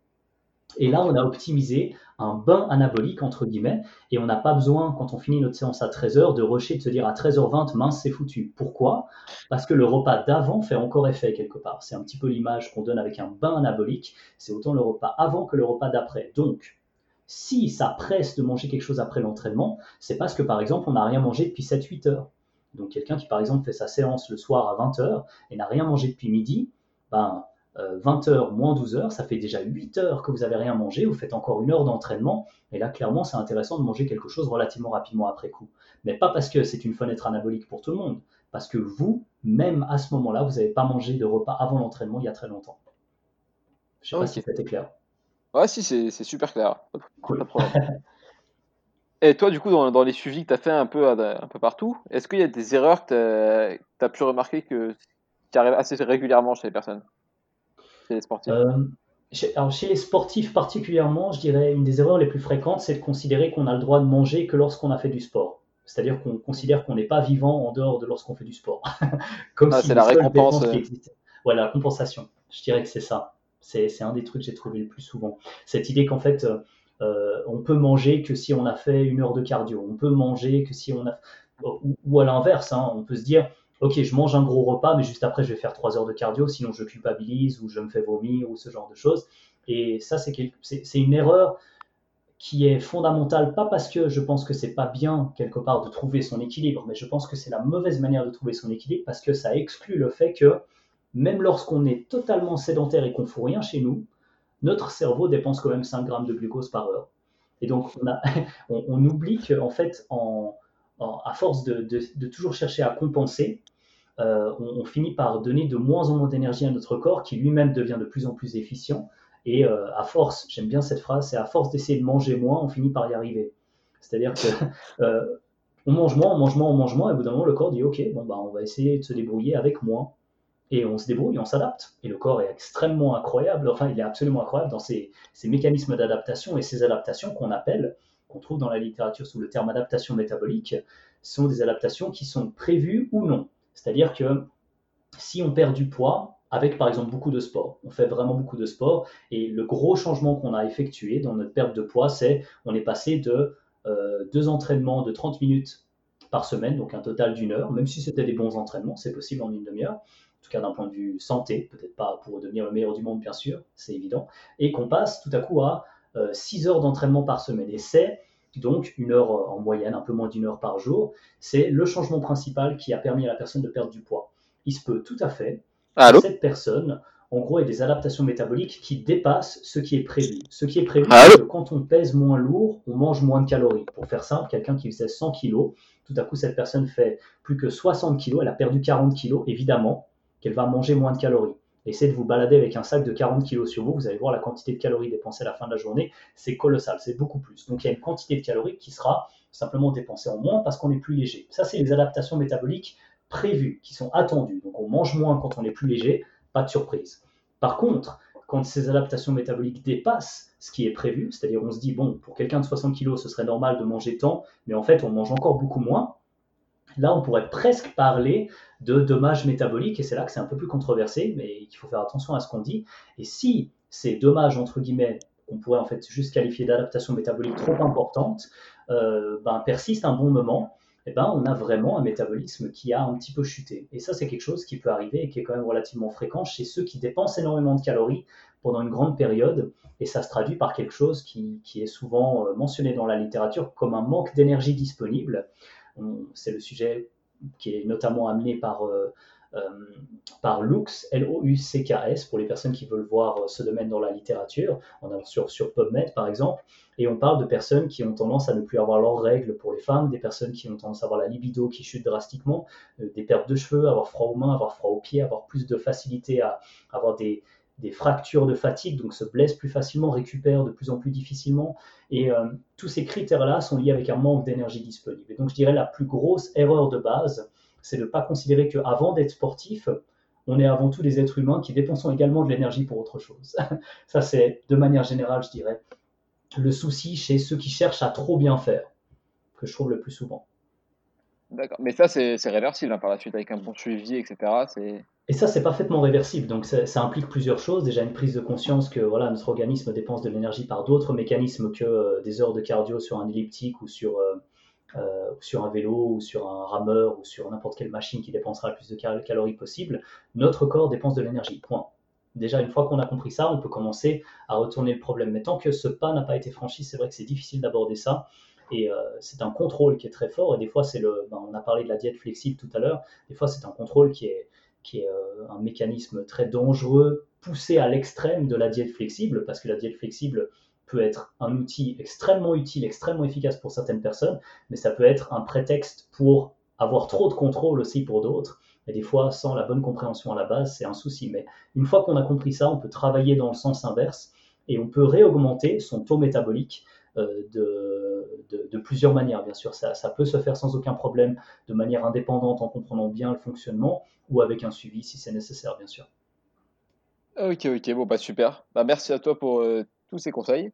Et là, on a optimisé un bain anabolique, entre guillemets, et on n'a pas besoin, quand on finit notre séance à 13h, de rusher, de se dire à 13h20, mince, c'est foutu. Pourquoi? Parce que le repas d'avant fait encore effet quelque part. C'est un petit peu l'image qu'on donne avec un bain anabolique. C'est autant le repas avant que le repas d'après. Donc, si ça presse de manger quelque chose après l'entraînement, c'est parce que par exemple on n'a rien mangé depuis 7-8 heures. Donc quelqu'un qui par exemple fait sa séance le soir à 20h et n'a rien mangé depuis midi, ben, 20h euh, moins 12h, ça fait déjà 8 heures que vous n'avez rien mangé, vous faites encore une heure d'entraînement, et là clairement c'est intéressant de manger quelque chose relativement rapidement après coup. Mais pas parce que c'est une fenêtre anabolique pour tout le monde, parce que vous, même à ce moment-là, vous n'avez pas mangé de repas avant l'entraînement il y a très longtemps. Je sais pas si c'était clair. Ouais, si, c'est super clair. Et toi, du coup, dans, les suivis que tu as fait un peu, un peu partout, est-ce qu'il y a des erreurs que tu as, pu remarquer que, qui arrivent assez régulièrement chez les personnes? Chez les sportifs? Euh, chez, alors, chez les sportifs particulièrement, je dirais une des erreurs les plus fréquentes, c'est de considérer qu'on a le droit de manger que lorsqu'on a fait du sport. C'est-à-dire qu'on considère qu'on n'est pas vivant en dehors de lorsqu'on fait du sport. Comme ah, c'est la récompense. Euh. Voilà, la compensation. Je dirais que c'est ça. C'est un des trucs que j'ai trouvé le plus souvent. Cette idée qu'en fait, euh, euh, on peut manger que si on a fait une heure de cardio. On peut manger que si on a. Ou, à l'inverse, hein, on peut se dire Ok, je mange un gros repas, mais juste après, je vais faire trois heures de cardio, sinon je culpabilise ou je me fais vomir ou ce genre de choses. Et ça, c'est une erreur qui est fondamentale, pas parce que je pense que c'est pas bien quelque part de trouver son équilibre, mais je pense que c'est la mauvaise manière de trouver son équilibre parce que ça exclut le fait que même lorsqu'on est totalement sédentaire et qu'on ne fout rien chez nous, notre cerveau dépense quand même 5 grammes de glucose par heure. Et donc, on, oublie qu'en fait, à force de, de, toujours chercher à compenser, euh, on, finit par donner de moins en moins d'énergie à notre corps qui lui-même devient de plus en plus efficient. Et euh, à force, j'aime bien cette phrase, c'est à force d'essayer de manger moins, on finit par y arriver. C'est-à-dire que euh, on mange moins, on mange moins, on mange moins, et au bout d'un moment, le corps dit Ok, bon, bah, on va essayer de se débrouiller avec moins et on se débrouille, on s'adapte. Et le corps est extrêmement incroyable, enfin il est absolument incroyable dans ses, mécanismes d'adaptation et ces adaptations qu'on appelle, qu'on trouve dans la littérature sous le terme adaptation métabolique, sont des adaptations qui sont prévues ou non. C'est-à-dire que si on perd du poids, avec par exemple beaucoup de sport, on fait vraiment beaucoup de sport, et le gros changement qu'on a effectué dans notre perte de poids, c'est on est passé de euh, deux entraînements de 30 minutes par semaine, donc un total d'une heure, même si c'était des bons entraînements, c'est possible en une demi-heure, tout cas d'un point de vue santé, peut-être pas pour devenir le meilleur du monde, bien sûr, c'est évident, et qu'on passe tout à coup à 6 euh, heures d'entraînement par semaine. Et c'est donc une heure en moyenne, un peu moins d'une heure par jour. C'est le changement principal qui a permis à la personne de perdre du poids. Il se peut tout à fait que cette personne, en gros, ait des adaptations métaboliques qui dépassent ce qui est prévu. Ce qui est prévu, c'est que quand on pèse moins lourd, on mange moins de calories. Pour faire simple, quelqu'un qui faisait 100 kg, tout à coup, cette personne fait plus que 60 kg, elle a perdu 40 kg, évidemment qu'elle va manger moins de calories. Essayez de vous balader avec un sac de 40 kg sur vous, vous allez voir la quantité de calories dépensées à la fin de la journée, c'est colossal, c'est beaucoup plus. Donc il y a une quantité de calories qui sera simplement dépensée en moins parce qu'on est plus léger. Ça, c'est les adaptations métaboliques prévues, qui sont attendues. Donc on mange moins quand on est plus léger, pas de surprise. Par contre, quand ces adaptations métaboliques dépassent ce qui est prévu, c'est-à-dire on se dit, bon, pour quelqu'un de 60 kg, ce serait normal de manger tant, mais en fait on mange encore beaucoup moins, Là, on pourrait presque parler de dommages métaboliques, et c'est là que c'est un peu plus controversé, mais il faut faire attention à ce qu'on dit. Et si ces dommages, entre guillemets, qu'on pourrait en fait juste qualifier d'adaptation métabolique trop importante, euh, ben, persistent un bon moment, eh ben, on a vraiment un métabolisme qui a un petit peu chuté. Et ça, c'est quelque chose qui peut arriver et qui est quand même relativement fréquent chez ceux qui dépensent énormément de calories pendant une grande période. Et ça se traduit par quelque chose qui, qui est souvent euh, mentionné dans la littérature comme un manque d'énergie disponible c'est le sujet qui est notamment amené par, euh, euh, Lux, L-O-U-C-K-S, pour les personnes qui veulent voir euh, ce domaine dans la littérature, on a sur, sur PubMed par exemple, et on parle de personnes qui ont tendance à ne plus avoir leurs règles pour les femmes, des personnes qui ont tendance à avoir la libido qui chute drastiquement, des pertes de cheveux, avoir froid aux mains, avoir froid aux pieds, avoir plus de facilité à avoir des, des fractures de fatigue, donc se blessent plus facilement, récupèrent de plus en plus difficilement. Et euh, tous ces critères-là sont liés avec un manque d'énergie disponible. Et donc je dirais la plus grosse erreur de base, c'est de ne pas considérer qu'avant d'être sportif, on est avant tout des êtres humains qui dépensons également de l'énergie pour autre chose. Ça, c'est de manière générale, je dirais, le souci chez ceux qui cherchent à trop bien faire, que je trouve le plus souvent. Mais ça, c'est réversible hein, par la suite avec un bon suivi, etc. Et ça, c'est parfaitement réversible. Donc, ça, implique plusieurs choses. Déjà, une prise de conscience que voilà, notre organisme dépense de l'énergie par d'autres mécanismes que euh, des heures de cardio sur un elliptique ou sur, euh, euh, sur un vélo ou sur un rameur ou sur n'importe quelle machine qui dépensera le plus de calories possible. Notre corps dépense de l'énergie. Point. Déjà, une fois qu'on a compris ça, on peut commencer à retourner le problème. Mais tant que ce pas n'a pas été franchi, c'est vrai que c'est difficile d'aborder ça. Et c'est un contrôle qui est très fort. Et des fois, c'est le, ben, on a parlé de la diète flexible tout à l'heure. Des fois, c'est un contrôle qui est, qui est un mécanisme très dangereux, poussé à l'extrême de la diète flexible, parce que la diète flexible peut être un outil extrêmement utile, extrêmement efficace pour certaines personnes, mais ça peut être un prétexte pour avoir trop de contrôle aussi pour d'autres. Et des fois, sans la bonne compréhension à la base, c'est un souci. Mais une fois qu'on a compris ça, on peut travailler dans le sens inverse et on peut réaugmenter son taux métabolique euh, de, de, plusieurs manières, bien sûr. Ça, ça, peut se faire sans aucun problème, de manière indépendante, en comprenant bien le fonctionnement, ou avec un suivi si c'est nécessaire, bien sûr. Ok, ok, bon, bah super. Bah, merci à toi pour euh, tous ces conseils.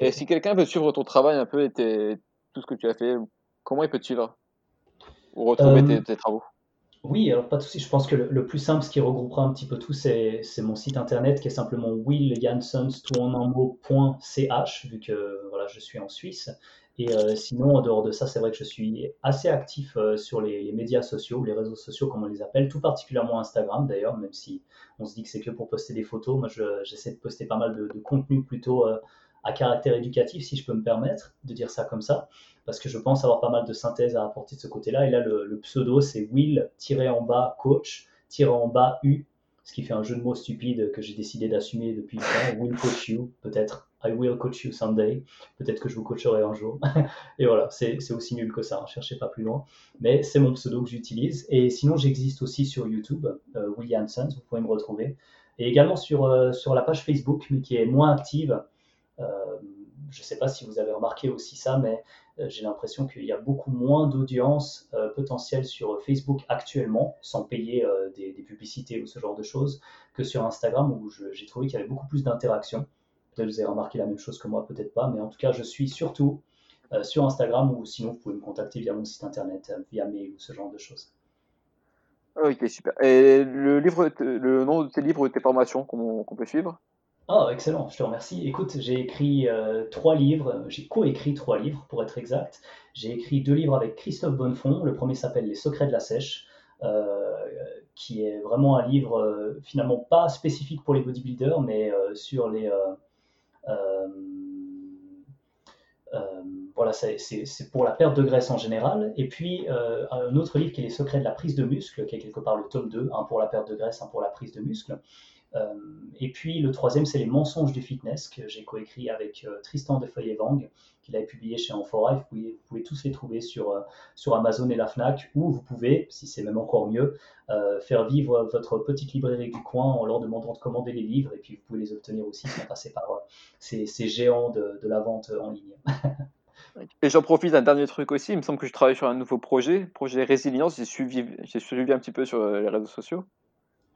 Et si quelqu'un veut suivre ton travail un peu et tout ce que tu as fait, comment il peut te suivre? Ou retrouver tes, euh, travaux? Oui, alors pas de souci. Je pense que le, plus simple, ce qui regroupera un petit peu tout, c'est mon site internet qui est simplement willjansons.ch, vu que voilà, je suis en Suisse. Et euh, sinon, en dehors de ça, c'est vrai que je suis assez actif euh, sur les, médias sociaux, les réseaux sociaux, comme on les appelle, tout particulièrement Instagram d'ailleurs, même si on se dit que c'est que pour poster des photos. Moi, j'essaie de poster pas mal de, contenu plutôt à caractère éducatif, si je peux me permettre de dire ça comme ça, parce que je pense avoir pas mal de synthèse à apporter de ce côté-là. Et là, le, pseudo, c'est Will-en bas coach-en bas U, ce qui fait un jeu de mots stupide que j'ai décidé d'assumer depuis longtemps. Will coach you, peut-être. I will coach you someday. Peut-être que je vous coacherai un jour. et voilà, c'est aussi nul que ça. Hein. cherchez pas plus loin. Mais c'est mon pseudo que j'utilise. Et sinon, j'existe aussi sur YouTube, euh, Will Vous pouvez me retrouver. Et également sur, euh, sur la page Facebook, mais qui est moins active. Euh, je ne sais pas si vous avez remarqué aussi ça, mais euh, j'ai l'impression qu'il y a beaucoup moins d'audience euh, potentielle sur Facebook actuellement, sans payer des, publicités ou ce genre de choses, que sur Instagram, où j'ai trouvé qu'il y avait beaucoup plus d'interactions. Peut-être que vous avez remarqué la même chose que moi, peut-être pas, mais en tout cas, je suis surtout sur Instagram, ou sinon, vous pouvez me contacter via mon site internet, via mail ou ce genre de choses. Ok, super. Et le, livre, le nom de tes livres ou de tes formations qu'on peut suivre? Oh, excellent, je te remercie. Écoute, j'ai écrit euh, trois livres, j'ai coécrit trois livres pour être exact. J'ai écrit deux livres avec Christophe Bonnefond. Le premier s'appelle Les secrets de la sèche, euh, qui est vraiment un livre euh, finalement pas spécifique pour les bodybuilders, mais sur les. voilà, c'est pour la perte de graisse en général. Et puis un autre livre qui est Les secrets de la prise de muscle, qui est quelque part le tome 2, un pour la perte de graisse, un pour la prise de muscle. Euh, et puis le troisième, c'est Les mensonges du fitness, que j'ai coécrit avec euh, Tristan de Feuillet-Vang, qu'il avait publié chez Amphora. Vous pouvez, tous les trouver sur, euh, sur Amazon et la Fnac, ou vous pouvez, si c'est même encore mieux, faire vivre votre petite librairie du coin en leur demandant de commander les livres, et puis vous pouvez les obtenir aussi sans passer par ces, géants de, la vente en ligne. Et j'en profite d'un dernier truc aussi. Il me semble que je travaille sur un nouveau projet, projet résilience. J'ai suivi un petit peu sur les réseaux sociaux.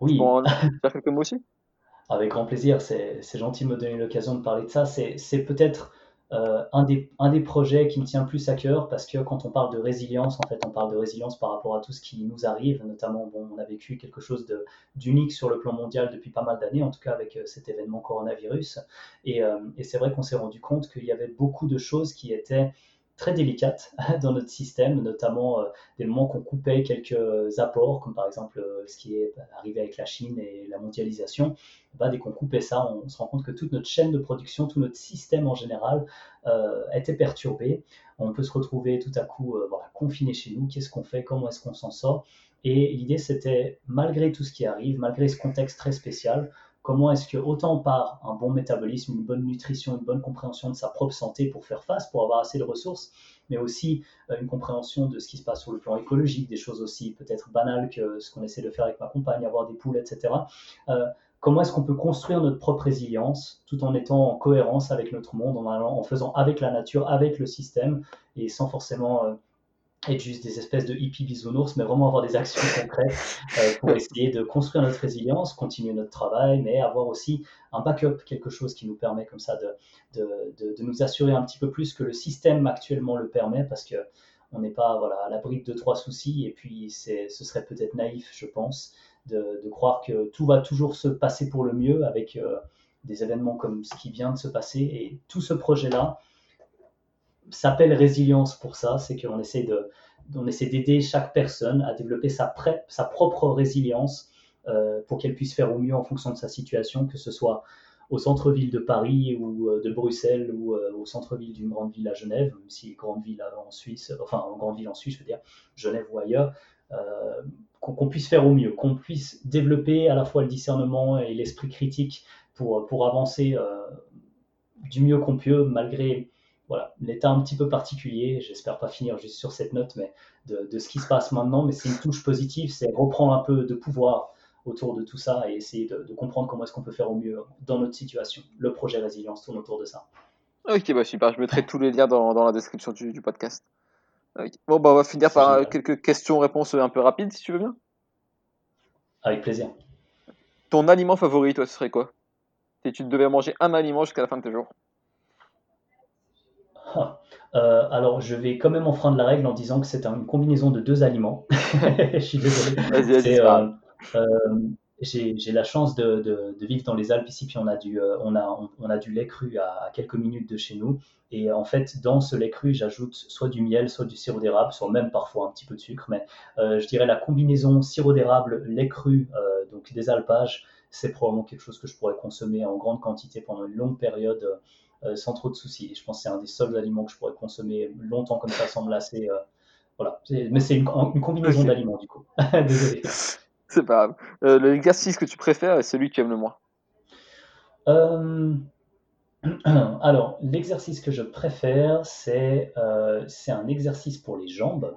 Oui. Faire quelques mots aussi? Avec grand plaisir, c'est gentil de me donner l'occasion de parler de ça. C'est peut-être euh, un, des, un des projets qui me tient plus à cœur parce que quand on parle de résilience, en fait, on parle de résilience par rapport à tout ce qui nous arrive, notamment, bon, on a vécu quelque chose d'unique sur le plan mondial depuis pas mal d'années, en tout cas avec euh, cet événement coronavirus. Et, euh, et c'est vrai qu'on s'est rendu compte qu'il y avait beaucoup de choses qui étaient très délicate dans notre système, notamment euh, des moments qu'on coupait quelques apports, comme par exemple euh, ce qui est arrivé avec la Chine et la mondialisation. Bah, dès qu'on coupait ça, on, se rend compte que toute notre chaîne de production, tout notre système en général euh, était perturbé. On peut se retrouver tout à coup voilà, confiné chez nous. Qu'est-ce qu'on fait? Comment est-ce qu'on s'en sort? Et l'idée, c'était, malgré tout ce qui arrive, malgré ce contexte très spécial, comment est-ce que autant par un bon métabolisme, une bonne nutrition, une bonne compréhension de sa propre santé pour faire face, pour avoir assez de ressources, mais aussi euh, une compréhension de ce qui se passe sur le plan écologique, des choses aussi peut-être banales que ce qu'on essaie de faire avec ma compagne, avoir des poules, etc. Euh, comment est-ce qu'on peut construire notre propre résilience tout en étant en cohérence avec notre monde, en, en faisant avec la nature, avec le système, et sans forcément euh, être juste des espèces de hippies bisounours, mais vraiment avoir des actions concrètes euh, pour essayer de construire notre résilience, continuer notre travail, mais avoir aussi un backup, quelque chose qui nous permet comme ça de, de, de, nous assurer un petit peu plus que le système actuellement le permet, parce que on n'est pas voilà, à l'abri de trois soucis, et puis ce serait peut-être naïf, je pense, de, de, croire que tout va toujours se passer pour le mieux avec euh, des événements comme ce qui vient de se passer, et tout ce projet-là, s'appelle résilience pour ça, c'est qu'on essaie de, on essaie d'aider chaque personne à développer sa, sa propre résilience euh, pour qu'elle puisse faire au mieux en fonction de sa situation, que ce soit au centre-ville de Paris ou de Bruxelles ou au centre-ville d'une grande ville à Genève, même si grande ville en Suisse, enfin en grande ville en Suisse, je veux dire Genève ou ailleurs, qu'on puisse faire au mieux, qu'on puisse développer à la fois le discernement et l'esprit critique pour, pour avancer du mieux qu'on peut malgré voilà, l'état un petit peu particulier, j'espère pas finir juste sur cette note, mais de, ce qui se passe maintenant, mais c'est une touche positive, c'est reprendre un peu de pouvoir autour de tout ça et essayer de, comprendre comment est-ce qu'on peut faire au mieux dans notre situation. Le projet Résilience tourne autour de ça. Ok, bah super, je mettrai tous les liens dans, la description du, podcast. Bon, bah on va finir par quelques questions-réponses un peu rapides, si tu veux bien. Avec plaisir. Ton aliment favori, toi, ce serait quoi? Si tu devais manger un aliment jusqu'à la fin de tes jours euh, alors, je vais quand même enfreindre la règle en disant que c'est une combinaison de deux aliments. je suis désolé. Euh, euh, j'ai la chance de, vivre dans les Alpes ici, puis on a du, on a, on, a du lait cru à, quelques minutes de chez nous. Et en fait, dans ce lait cru, j'ajoute soit du miel, soit du sirop d'érable, soit même parfois un petit peu de sucre. Mais je dirais la combinaison sirop d'érable, lait cru, donc des alpages, c'est probablement quelque chose que je pourrais consommer en grande quantité pendant une longue période sans trop de soucis. je pense que c'est un des seuls aliments que je pourrais consommer longtemps comme ça sans me lasser. Euh, voilà. Mais c'est une, combinaison d'aliments du coup. Désolé. C'est pas grave. Euh, l'exercice que tu préfères est celui que tu aimes le moins Alors, l'exercice que je préfère, c'est c'est un exercice pour les jambes.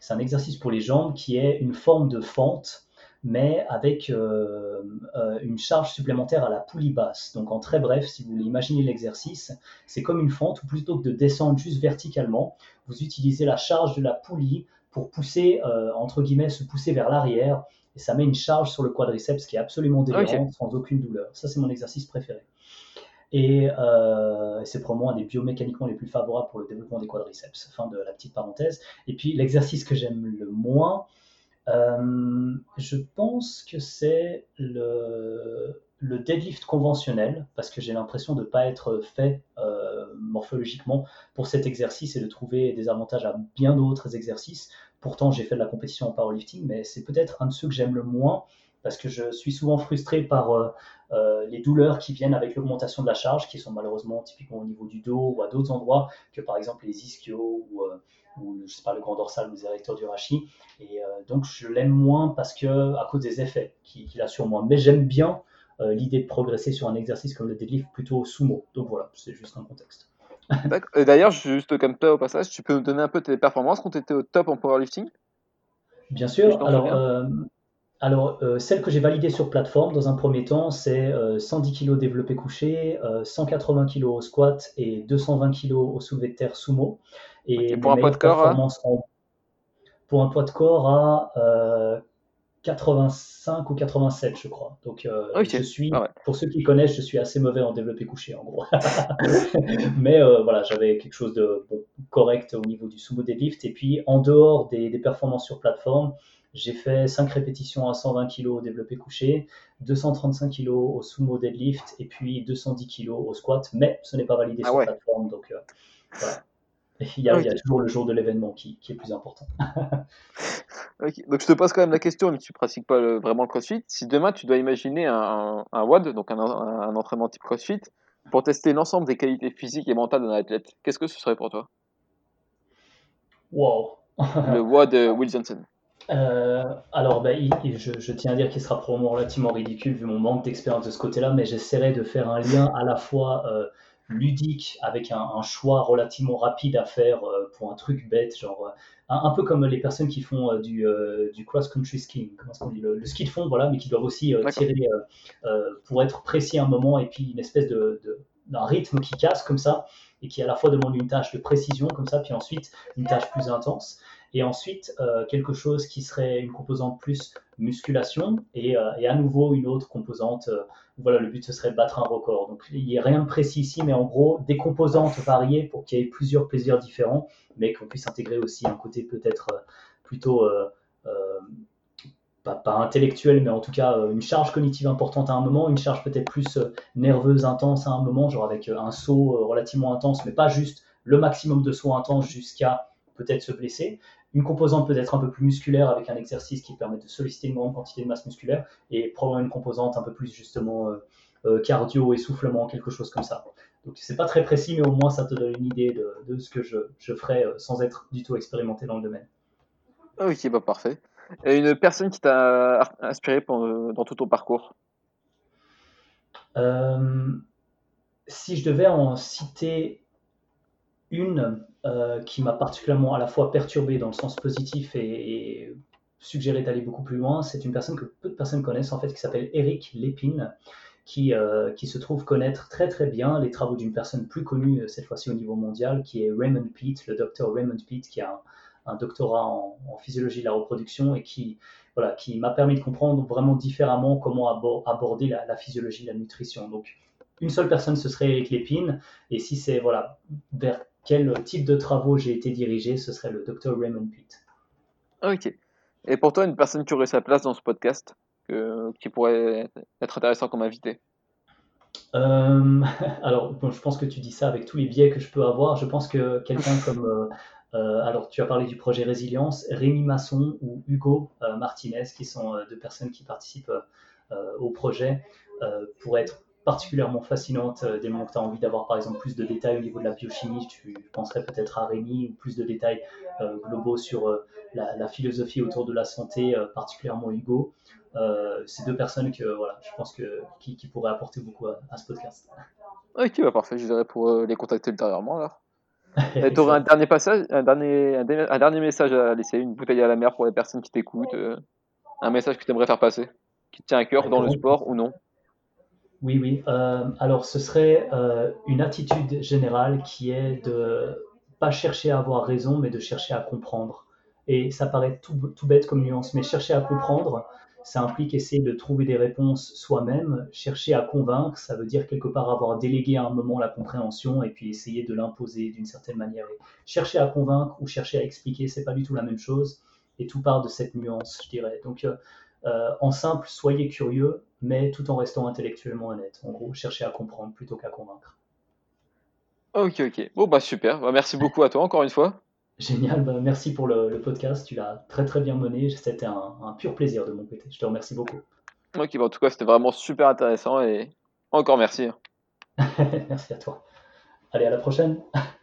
C'est un exercice pour les jambes qui est une forme de fente mais avec euh, euh, une charge supplémentaire à la poulie basse. Donc en très bref, si vous voulez imaginer l'exercice, c'est comme une fente où plutôt que de descendre juste verticalement, vous utilisez la charge de la poulie pour pousser, euh, entre guillemets, se pousser vers l'arrière, et ça met une charge sur le quadriceps qui est absolument délirant, sans aucune douleur. Ça, c'est mon exercice préféré. Et c'est probablement un des biomécaniquement les plus favorables pour le développement des quadriceps. Fin de la petite parenthèse. Et puis l'exercice que j'aime le moins, euh, je pense que c'est le, deadlift conventionnel, parce que j'ai l'impression de ne pas être fait euh, morphologiquement pour cet exercice et de trouver des avantages à bien d'autres exercices. Pourtant, j'ai fait de la compétition en powerlifting, mais c'est peut-être un de ceux que j'aime le moins, parce que je suis souvent frustré par euh, les douleurs qui viennent avec l'augmentation de la charge, qui sont malheureusement typiquement au niveau du dos ou à d'autres endroits, que par exemple les ischios ou ou je sais pas, le grand dorsal ou les érecteurs du rachis. Et euh, donc je l'aime moins parce que à cause des effets qu'il a sur moi. Mais j'aime bien euh, l'idée de progresser sur un exercice comme le deadlift plutôt sumo. Donc voilà, c'est juste un contexte. D'ailleurs, juste comme toi au passage, tu peux nous donner un peu tes performances quand tu étais au top en powerlifting? Bien sûr. Alors, euh, alors celle que j'ai validée sur plateforme dans un premier temps, c'est 110 kg développé couché, 180 kg au squat et 220 kg au soulevé de terre sumo. Et, pour un poids de corps à... Pour un poids de corps à 85 ou 87, je crois. Donc, euh, je suis, ah pour ceux qui connaissent, je suis assez mauvais en développé couché, en gros. Mais euh, voilà, j'avais quelque chose de correct au niveau du sumo deadlift. Et puis, en dehors des, des performances sur plateforme, j'ai fait 5 répétitions à 120 kg au développé couché, 235 kg au sumo deadlift et puis 210 kg au squat. Mais ce n'est pas validé ah sur plateforme. Donc, euh, voilà. Il y, a, toujours le jour de l'événement qui, est plus important. Donc je te pose quand même la question, mais tu pratiques pas vraiment le CrossFit. Si demain tu dois imaginer un, un, WAD, donc un, entraînement type CrossFit, pour tester l'ensemble des qualités physiques et mentales d'un athlète, qu'est-ce que ce serait pour toi? Wow Le WAD Will Johnson. Euh, alors, ben, je, tiens à dire qu'il sera probablement relativement ridicule vu mon manque d'expérience de ce côté-là, mais j'essaierai de faire un lien à la fois euh, ludique avec un, choix relativement rapide à faire euh, pour un truc bête, genre un, peu comme les personnes qui font du, du cross-country skiing, comment est-ce qu'on dit, le, ski de fond, voilà, mais qui doivent aussi tirer pour être précis un moment et puis une espèce de, d'un rythme qui casse comme ça et qui à la fois demande une tâche de précision comme ça, puis ensuite une tâche plus intense et ensuite quelque chose qui serait une composante plus musculation et, et à nouveau une autre composante voilà, le but ce serait de battre un record. Donc il n'y a rien de précis ici, mais en gros, des composantes variées pour qu'il y ait plusieurs plaisirs différents, mais qu'on puisse intégrer aussi un côté peut-être euh, plutôt, euh, euh, pas, intellectuel, mais en tout cas une charge cognitive importante à un moment, une charge peut-être plus nerveuse, intense à un moment, genre avec un saut relativement intense, mais pas juste le maximum de saut intense jusqu'à peut-être se blesser, une composante peut-être un peu plus musculaire avec un exercice qui permet de solliciter une grande quantité de masse musculaire et probablement une composante un peu plus justement euh, cardio, essoufflement, quelque chose comme ça. Donc c'est pas très précis, mais au moins ça te donne une idée de, ce que je, je ferais sans être du tout expérimenté dans le domaine. Ok, bah parfait. Et une personne qui t'a inspiré dans tout ton parcours? Si je devais en citer une euh, qui m'a particulièrement à la fois perturbé dans le sens positif et, suggéré d'aller beaucoup plus loin. C'est une personne que peu de personnes connaissent en fait, qui s'appelle Eric Lépine, qui, euh, qui se trouve connaître très très bien les travaux d'une personne plus connue euh, cette fois-ci au niveau mondial, qui est Raymond Peat, le docteur Raymond Peat, qui a un, doctorat en, physiologie de la reproduction et qui, voilà, qui m'a permis de comprendre vraiment différemment comment aborder la, la, physiologie de la nutrition. Donc, une seule personne, ce serait Eric Lépine, et si c'est voilà, vers quel type de travaux j'ai été dirigé, ce serait le docteur Raymond Pitt. Ok. Et pour toi, une personne qui aurait sa place dans ce podcast, qui pourrait être intéressant comme invité? Euh, alors, je pense que tu dis ça avec tous les biais que je peux avoir. Je pense que quelqu'un comme. Euh, euh, alors, tu as parlé du projet Résilience, Rémi Masson ou Hugo Martinez, qui sont deux personnes qui participent au projet, pourraient être particulièrement fascinante euh, dès le moment que tu as envie d'avoir par exemple plus de détails au niveau de la biochimie. Tu penserais peut-être à Rémi ou plus de détails euh, globaux sur euh, la, philosophie autour de la santé, particulièrement Hugo. c'est deux personnes que voilà, je pense que, qui, pourraient apporter beaucoup à, ce podcast. Ok, bah parfait, je dirais pour les contacter ultérieurement alors. tu aurais un dernier passage, un dernier, un dernier, message à laisser, une bouteille à la mer pour les personnes qui t'écoutent, un message que tu aimerais faire passer, qui te tient à cœur dans le sport ou non? Oui, oui. Euh, alors, ce serait euh, une attitude générale qui est de pas chercher à avoir raison, mais de chercher à comprendre. Et ça paraît tout, bête comme nuance, mais chercher à comprendre, ça implique essayer de trouver des réponses soi-même. Chercher à convaincre, ça veut dire quelque part avoir délégué à un moment la compréhension et puis essayer de l'imposer d'une certaine manière. chercher à convaincre ou chercher à expliquer, c'est pas du tout la même chose. Et tout part de cette nuance, je dirais. Donc, euh, en simple, soyez curieux, mais tout en restant intellectuellement honnête. En gros, cherchez à comprendre plutôt qu'à convaincre. Ok, ok. Bon, bah super. Bah, merci beaucoup à toi encore une fois. Génial. Bah, merci pour le, podcast. Tu l'as très très bien mené. C'était un, pur plaisir de mon côté. Je te remercie beaucoup. Ok, bah, en tout cas, c'était vraiment super intéressant et encore merci. merci à toi. Allez, à la prochaine.